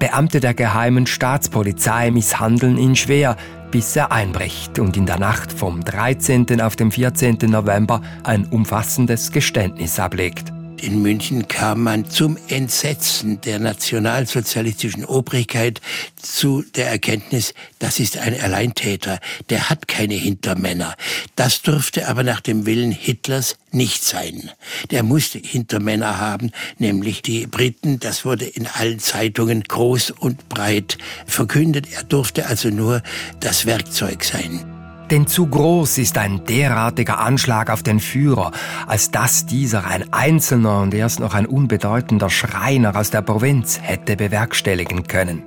Beamte der geheimen Staatspolizei misshandeln ihn schwer, bis er einbricht und in der Nacht vom 13. auf den 14. November ein umfassendes Geständnis ablegt in München kam man zum Entsetzen der nationalsozialistischen Obrigkeit zu der Erkenntnis, das ist ein Alleintäter, der hat keine Hintermänner. Das durfte aber nach dem Willen Hitlers nicht sein. Der musste Hintermänner haben, nämlich die Briten. Das wurde in allen Zeitungen groß und breit verkündet. Er durfte also nur das Werkzeug sein. Denn zu groß ist ein derartiger Anschlag auf den Führer, als dass dieser ein einzelner und erst noch ein unbedeutender Schreiner aus der Provinz hätte bewerkstelligen können.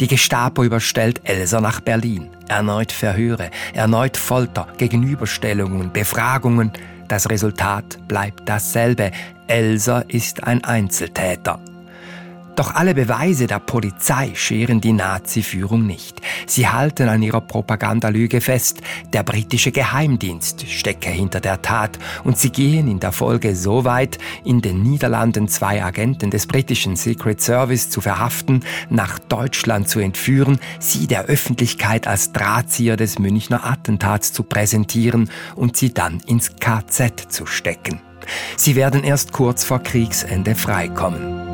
Die Gestapo überstellt Elsa nach Berlin. Erneut Verhöre, erneut Folter, Gegenüberstellungen, Befragungen. Das Resultat bleibt dasselbe. Elsa ist ein Einzeltäter. Doch alle Beweise der Polizei scheren die Nazi-Führung nicht. Sie halten an ihrer Propagandalüge fest, der britische Geheimdienst stecke hinter der Tat und sie gehen in der Folge so weit, in den Niederlanden zwei Agenten des britischen Secret Service zu verhaften, nach Deutschland zu entführen, sie der Öffentlichkeit als Drahtzieher des Münchner Attentats zu präsentieren und sie dann ins KZ zu stecken. Sie werden erst kurz vor Kriegsende freikommen.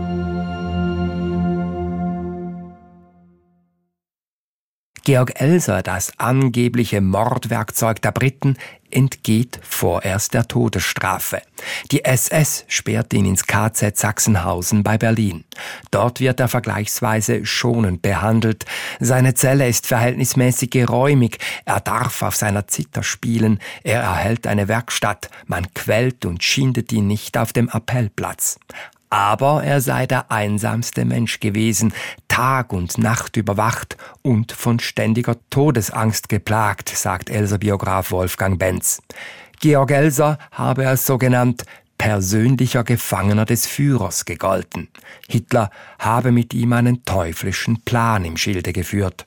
Georg Elser, das angebliche Mordwerkzeug der Briten, entgeht vorerst der Todesstrafe. Die SS sperrt ihn ins KZ Sachsenhausen bei Berlin. Dort wird er vergleichsweise schonend behandelt. Seine Zelle ist verhältnismäßig geräumig. Er darf auf seiner Zither spielen. Er erhält eine Werkstatt. Man quält und schindet ihn nicht auf dem Appellplatz aber er sei der einsamste Mensch gewesen, Tag und Nacht überwacht und von ständiger Todesangst geplagt, sagt Elser-Biograf Wolfgang Benz. Georg Elser habe als sogenannt persönlicher Gefangener des Führers gegolten. Hitler habe mit ihm einen teuflischen Plan im Schilde geführt.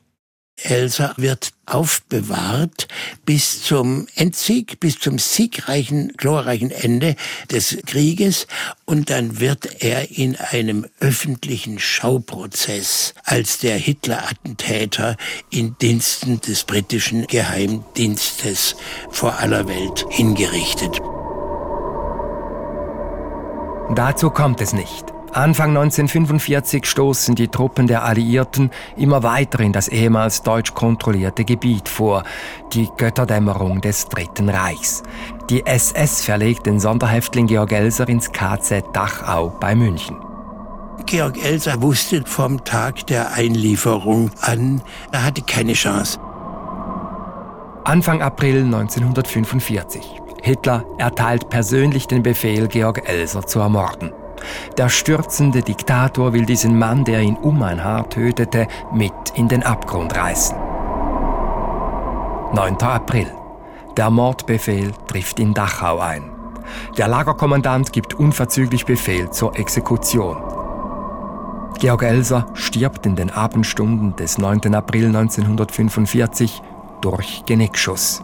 Elsa wird aufbewahrt bis zum Endsieg, bis zum siegreichen, glorreichen Ende des Krieges und dann wird er in einem öffentlichen Schauprozess als der Hitler-Attentäter in Diensten des britischen Geheimdienstes vor aller Welt hingerichtet. Dazu kommt es nicht. Anfang 1945 stoßen die Truppen der Alliierten immer weiter in das ehemals deutsch kontrollierte Gebiet vor, die Götterdämmerung des Dritten Reichs. Die SS verlegt den Sonderhäftling Georg Elser ins KZ Dachau bei München. Georg Elser wusste vom Tag der Einlieferung an, er hatte keine Chance. Anfang April 1945. Hitler erteilt persönlich den Befehl, Georg Elser zu ermorden. Der stürzende Diktator will diesen Mann, der ihn um ein Haar tötete, mit in den Abgrund reißen. 9. April. Der Mordbefehl trifft in Dachau ein. Der Lagerkommandant gibt unverzüglich Befehl zur Exekution. Georg Elser stirbt in den Abendstunden des 9. April 1945 durch Genickschuss.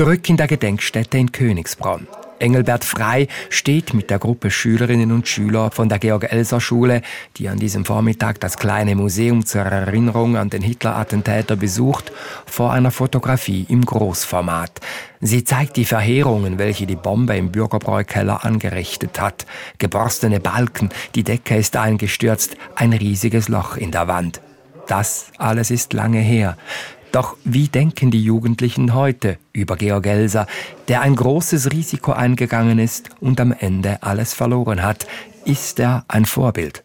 Zurück in der Gedenkstätte in Königsbronn. Engelbert Frei steht mit der Gruppe Schülerinnen und Schüler von der Georg-Elser-Schule, die an diesem Vormittag das kleine Museum zur Erinnerung an den Hitler-Attentäter besucht, vor einer Fotografie im Großformat. Sie zeigt die Verheerungen, welche die Bombe im Bürgerbräukeller angerichtet hat. Geborstene Balken, die Decke ist eingestürzt, ein riesiges Loch in der Wand. Das alles ist lange her. Doch wie denken die Jugendlichen heute über Georg Elser, der ein großes Risiko eingegangen ist und am Ende alles verloren hat? Ist er ein Vorbild?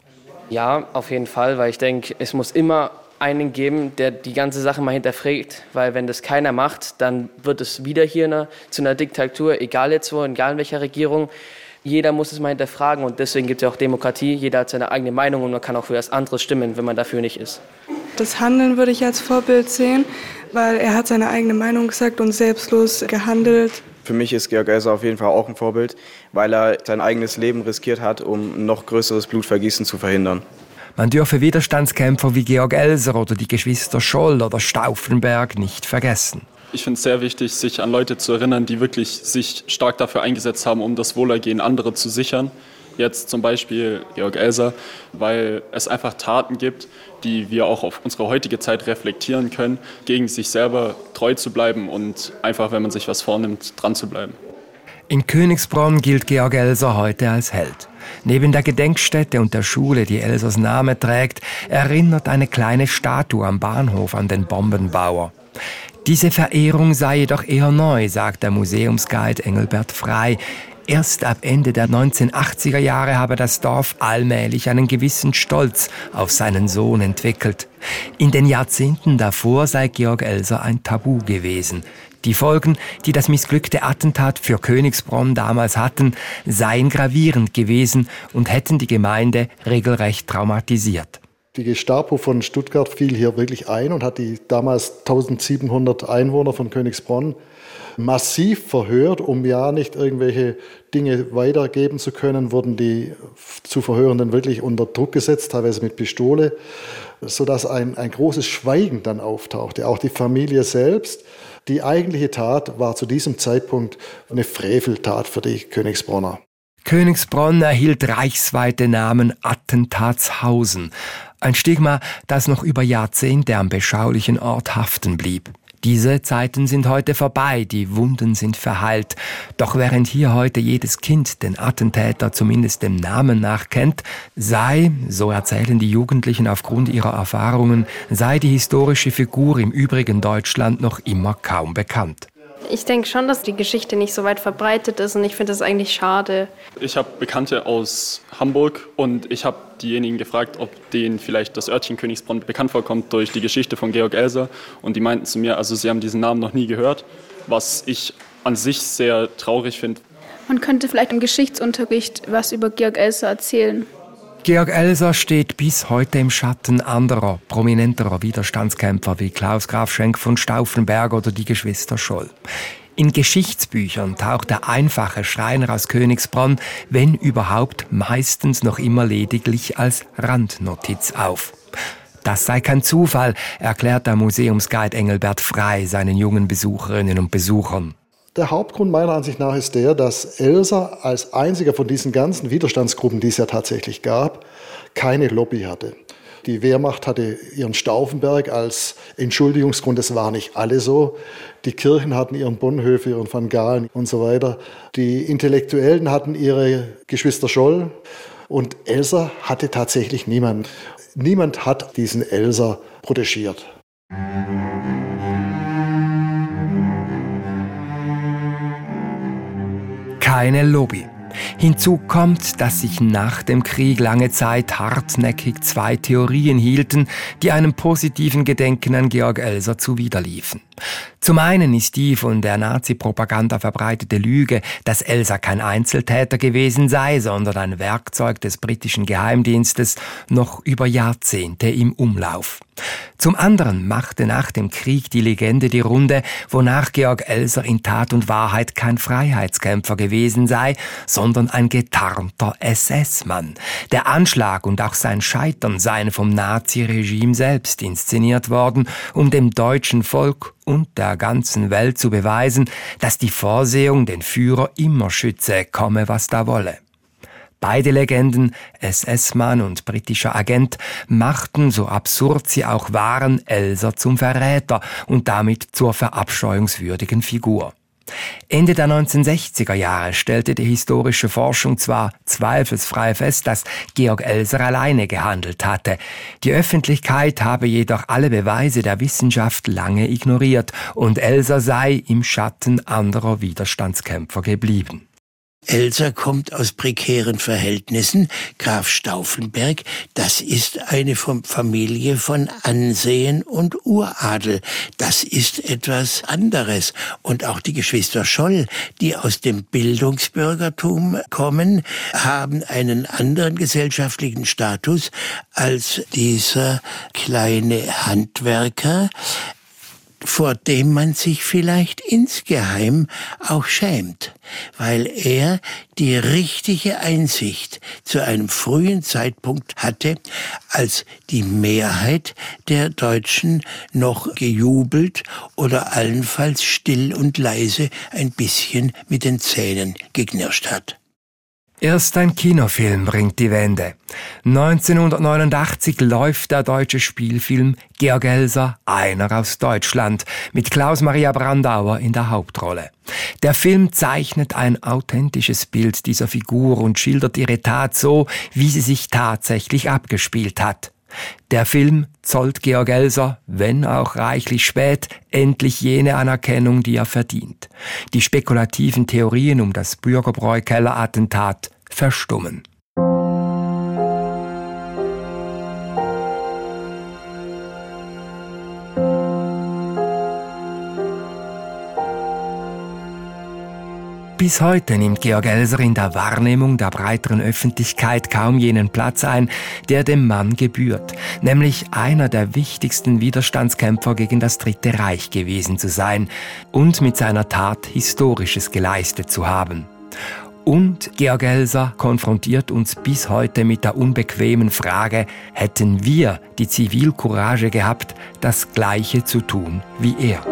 Ja, auf jeden Fall, weil ich denke, es muss immer einen geben, der die ganze Sache mal hinterfragt, weil wenn das keiner macht, dann wird es wieder hier eine, zu einer Diktatur, egal jetzt wo, egal in welcher Regierung. Jeder muss es mal hinterfragen und deswegen gibt es ja auch Demokratie. Jeder hat seine eigene Meinung und man kann auch für das andere stimmen, wenn man dafür nicht ist. Das Handeln würde ich als Vorbild sehen, weil er hat seine eigene Meinung gesagt und selbstlos gehandelt. Für mich ist Georg Elser auf jeden Fall auch ein Vorbild, weil er sein eigenes Leben riskiert hat, um noch größeres Blutvergießen zu verhindern. Man dürfe Widerstandskämpfer wie Georg Elser oder die Geschwister Scholl oder Stauffenberg nicht vergessen. Ich finde es sehr wichtig, sich an Leute zu erinnern, die wirklich sich stark dafür eingesetzt haben, um das Wohlergehen anderer zu sichern Jetzt zum Beispiel Georg Elser, weil es einfach Taten gibt, die wir auch auf unsere heutige Zeit reflektieren können, gegen sich selber treu zu bleiben und einfach, wenn man sich was vornimmt, dran zu bleiben. In Königsbronn gilt Georg Elser heute als Held. Neben der Gedenkstätte und der Schule, die Elsers Name trägt, erinnert eine kleine Statue am Bahnhof an den Bombenbauer. Diese Verehrung sei jedoch eher neu, sagt der Museumsguide Engelbert Frei. Erst ab Ende der 1980er Jahre habe das Dorf allmählich einen gewissen Stolz auf seinen Sohn entwickelt. In den Jahrzehnten davor sei Georg Elser ein Tabu gewesen. Die Folgen, die das missglückte Attentat für Königsbronn damals hatten, seien gravierend gewesen und hätten die Gemeinde regelrecht traumatisiert. Die Gestapo von Stuttgart fiel hier wirklich ein und hat die damals 1700 Einwohner von Königsbronn massiv verhört, um ja nicht irgendwelche Dinge weitergeben zu können, wurden die zu Verhörenden wirklich unter Druck gesetzt, teilweise mit Pistole, sodass ein, ein großes Schweigen dann auftauchte. Auch die Familie selbst. Die eigentliche Tat war zu diesem Zeitpunkt eine Freveltat für die Königsbronner. Königsbronn erhielt reichsweite Namen Attentatshausen, ein Stigma, das noch über Jahrzehnte am beschaulichen Ort haften blieb. Diese Zeiten sind heute vorbei, die Wunden sind verheilt. Doch während hier heute jedes Kind den Attentäter zumindest dem Namen nach kennt, sei, so erzählen die Jugendlichen aufgrund ihrer Erfahrungen, sei die historische Figur im übrigen Deutschland noch immer kaum bekannt. Ich denke schon, dass die Geschichte nicht so weit verbreitet ist und ich finde das eigentlich schade. Ich habe Bekannte aus Hamburg und ich habe diejenigen gefragt, ob denen vielleicht das Örtchen Königsbronn bekannt vorkommt durch die Geschichte von Georg Elser und die meinten zu mir, also sie haben diesen Namen noch nie gehört, was ich an sich sehr traurig finde. Man könnte vielleicht im Geschichtsunterricht was über Georg Elser erzählen. Georg Elser steht bis heute im Schatten anderer, prominenterer Widerstandskämpfer wie Klaus Graf Schenk von Stauffenberg oder die Geschwister Scholl. In Geschichtsbüchern taucht der einfache Schreiner aus Königsbronn, wenn überhaupt, meistens noch immer lediglich als Randnotiz auf. Das sei kein Zufall, erklärt der Museumsguide Engelbert Frei seinen jungen Besucherinnen und Besuchern. Der Hauptgrund meiner Ansicht nach ist der, dass Elsa als einziger von diesen ganzen Widerstandsgruppen, die es ja tatsächlich gab, keine Lobby hatte. Die Wehrmacht hatte ihren Stauffenberg als Entschuldigungsgrund, es war nicht alle so. Die Kirchen hatten ihren Bonhoeffer, ihren Van Gaalen und so weiter. Die Intellektuellen hatten ihre Geschwister Scholl. Und Elsa hatte tatsächlich niemand. Niemand hat diesen Elsa protegiert. Keine Lobby. Hinzu kommt, dass sich nach dem Krieg lange Zeit hartnäckig zwei Theorien hielten, die einem positiven Gedenken an Georg Elser zuwiderliefen. Zum einen ist die von der Nazi-Propaganda verbreitete Lüge, dass Elsa kein Einzeltäter gewesen sei, sondern ein Werkzeug des britischen Geheimdienstes, noch über Jahrzehnte im Umlauf. Zum anderen machte nach dem Krieg die Legende die Runde, wonach Georg Elser in Tat und Wahrheit kein Freiheitskämpfer gewesen sei, sondern ein getarnter SS-Mann. Der Anschlag und auch sein Scheitern seien vom Naziregime selbst inszeniert worden, um dem deutschen Volk und der ganzen Welt zu beweisen, dass die Vorsehung den Führer immer schütze, komme was da wolle. Beide Legenden, SS-Mann und britischer Agent, machten, so absurd sie auch waren, Elsa zum Verräter und damit zur verabscheuungswürdigen Figur. Ende der 1960er Jahre stellte die historische Forschung zwar zweifelsfrei fest, dass Georg Elser alleine gehandelt hatte. Die Öffentlichkeit habe jedoch alle Beweise der Wissenschaft lange ignoriert und Elser sei im Schatten anderer Widerstandskämpfer geblieben. Elsa kommt aus prekären Verhältnissen. Graf Stauffenberg, das ist eine Familie von Ansehen und Uradel. Das ist etwas anderes. Und auch die Geschwister Scholl, die aus dem Bildungsbürgertum kommen, haben einen anderen gesellschaftlichen Status als dieser kleine Handwerker vor dem man sich vielleicht insgeheim auch schämt, weil er die richtige Einsicht zu einem frühen Zeitpunkt hatte, als die Mehrheit der Deutschen noch gejubelt oder allenfalls still und leise ein bisschen mit den Zähnen geknirscht hat. Erst ein Kinofilm bringt die Wende. 1989 läuft der deutsche Spielfilm Georg Elser, einer aus Deutschland, mit Klaus-Maria Brandauer in der Hauptrolle. Der Film zeichnet ein authentisches Bild dieser Figur und schildert ihre Tat so, wie sie sich tatsächlich abgespielt hat. Der Film zollt Georg Elser, wenn auch reichlich spät, endlich jene Anerkennung, die er verdient. Die spekulativen Theorien um das Bürgerbräukeller-Attentat verstummen. Bis heute nimmt Georg Elser in der Wahrnehmung der breiteren Öffentlichkeit kaum jenen Platz ein, der dem Mann gebührt, nämlich einer der wichtigsten Widerstandskämpfer gegen das Dritte Reich gewesen zu sein und mit seiner Tat Historisches geleistet zu haben. Und Georg Elser konfrontiert uns bis heute mit der unbequemen Frage, hätten wir die Zivilcourage gehabt, das Gleiche zu tun wie er?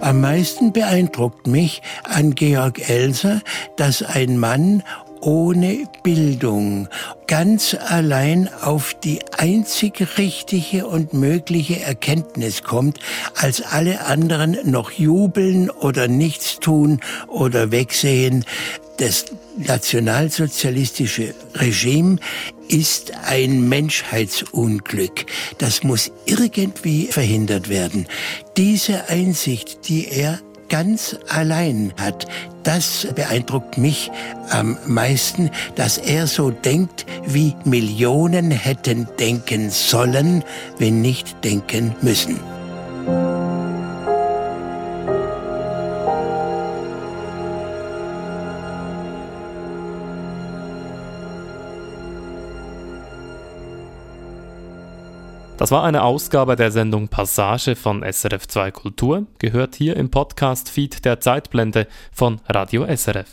Am meisten beeindruckt mich an Georg Elser, dass ein Mann ohne Bildung, ganz allein auf die einzig richtige und mögliche Erkenntnis kommt, als alle anderen noch jubeln oder nichts tun oder wegsehen. Das nationalsozialistische Regime ist ein Menschheitsunglück. Das muss irgendwie verhindert werden. Diese Einsicht, die er ganz allein hat, das beeindruckt mich am meisten, dass er so denkt, wie Millionen hätten denken sollen, wenn nicht denken müssen. Das war eine Ausgabe der Sendung Passage von SRF2 Kultur, gehört hier im Podcast-Feed der Zeitblende von Radio SRF.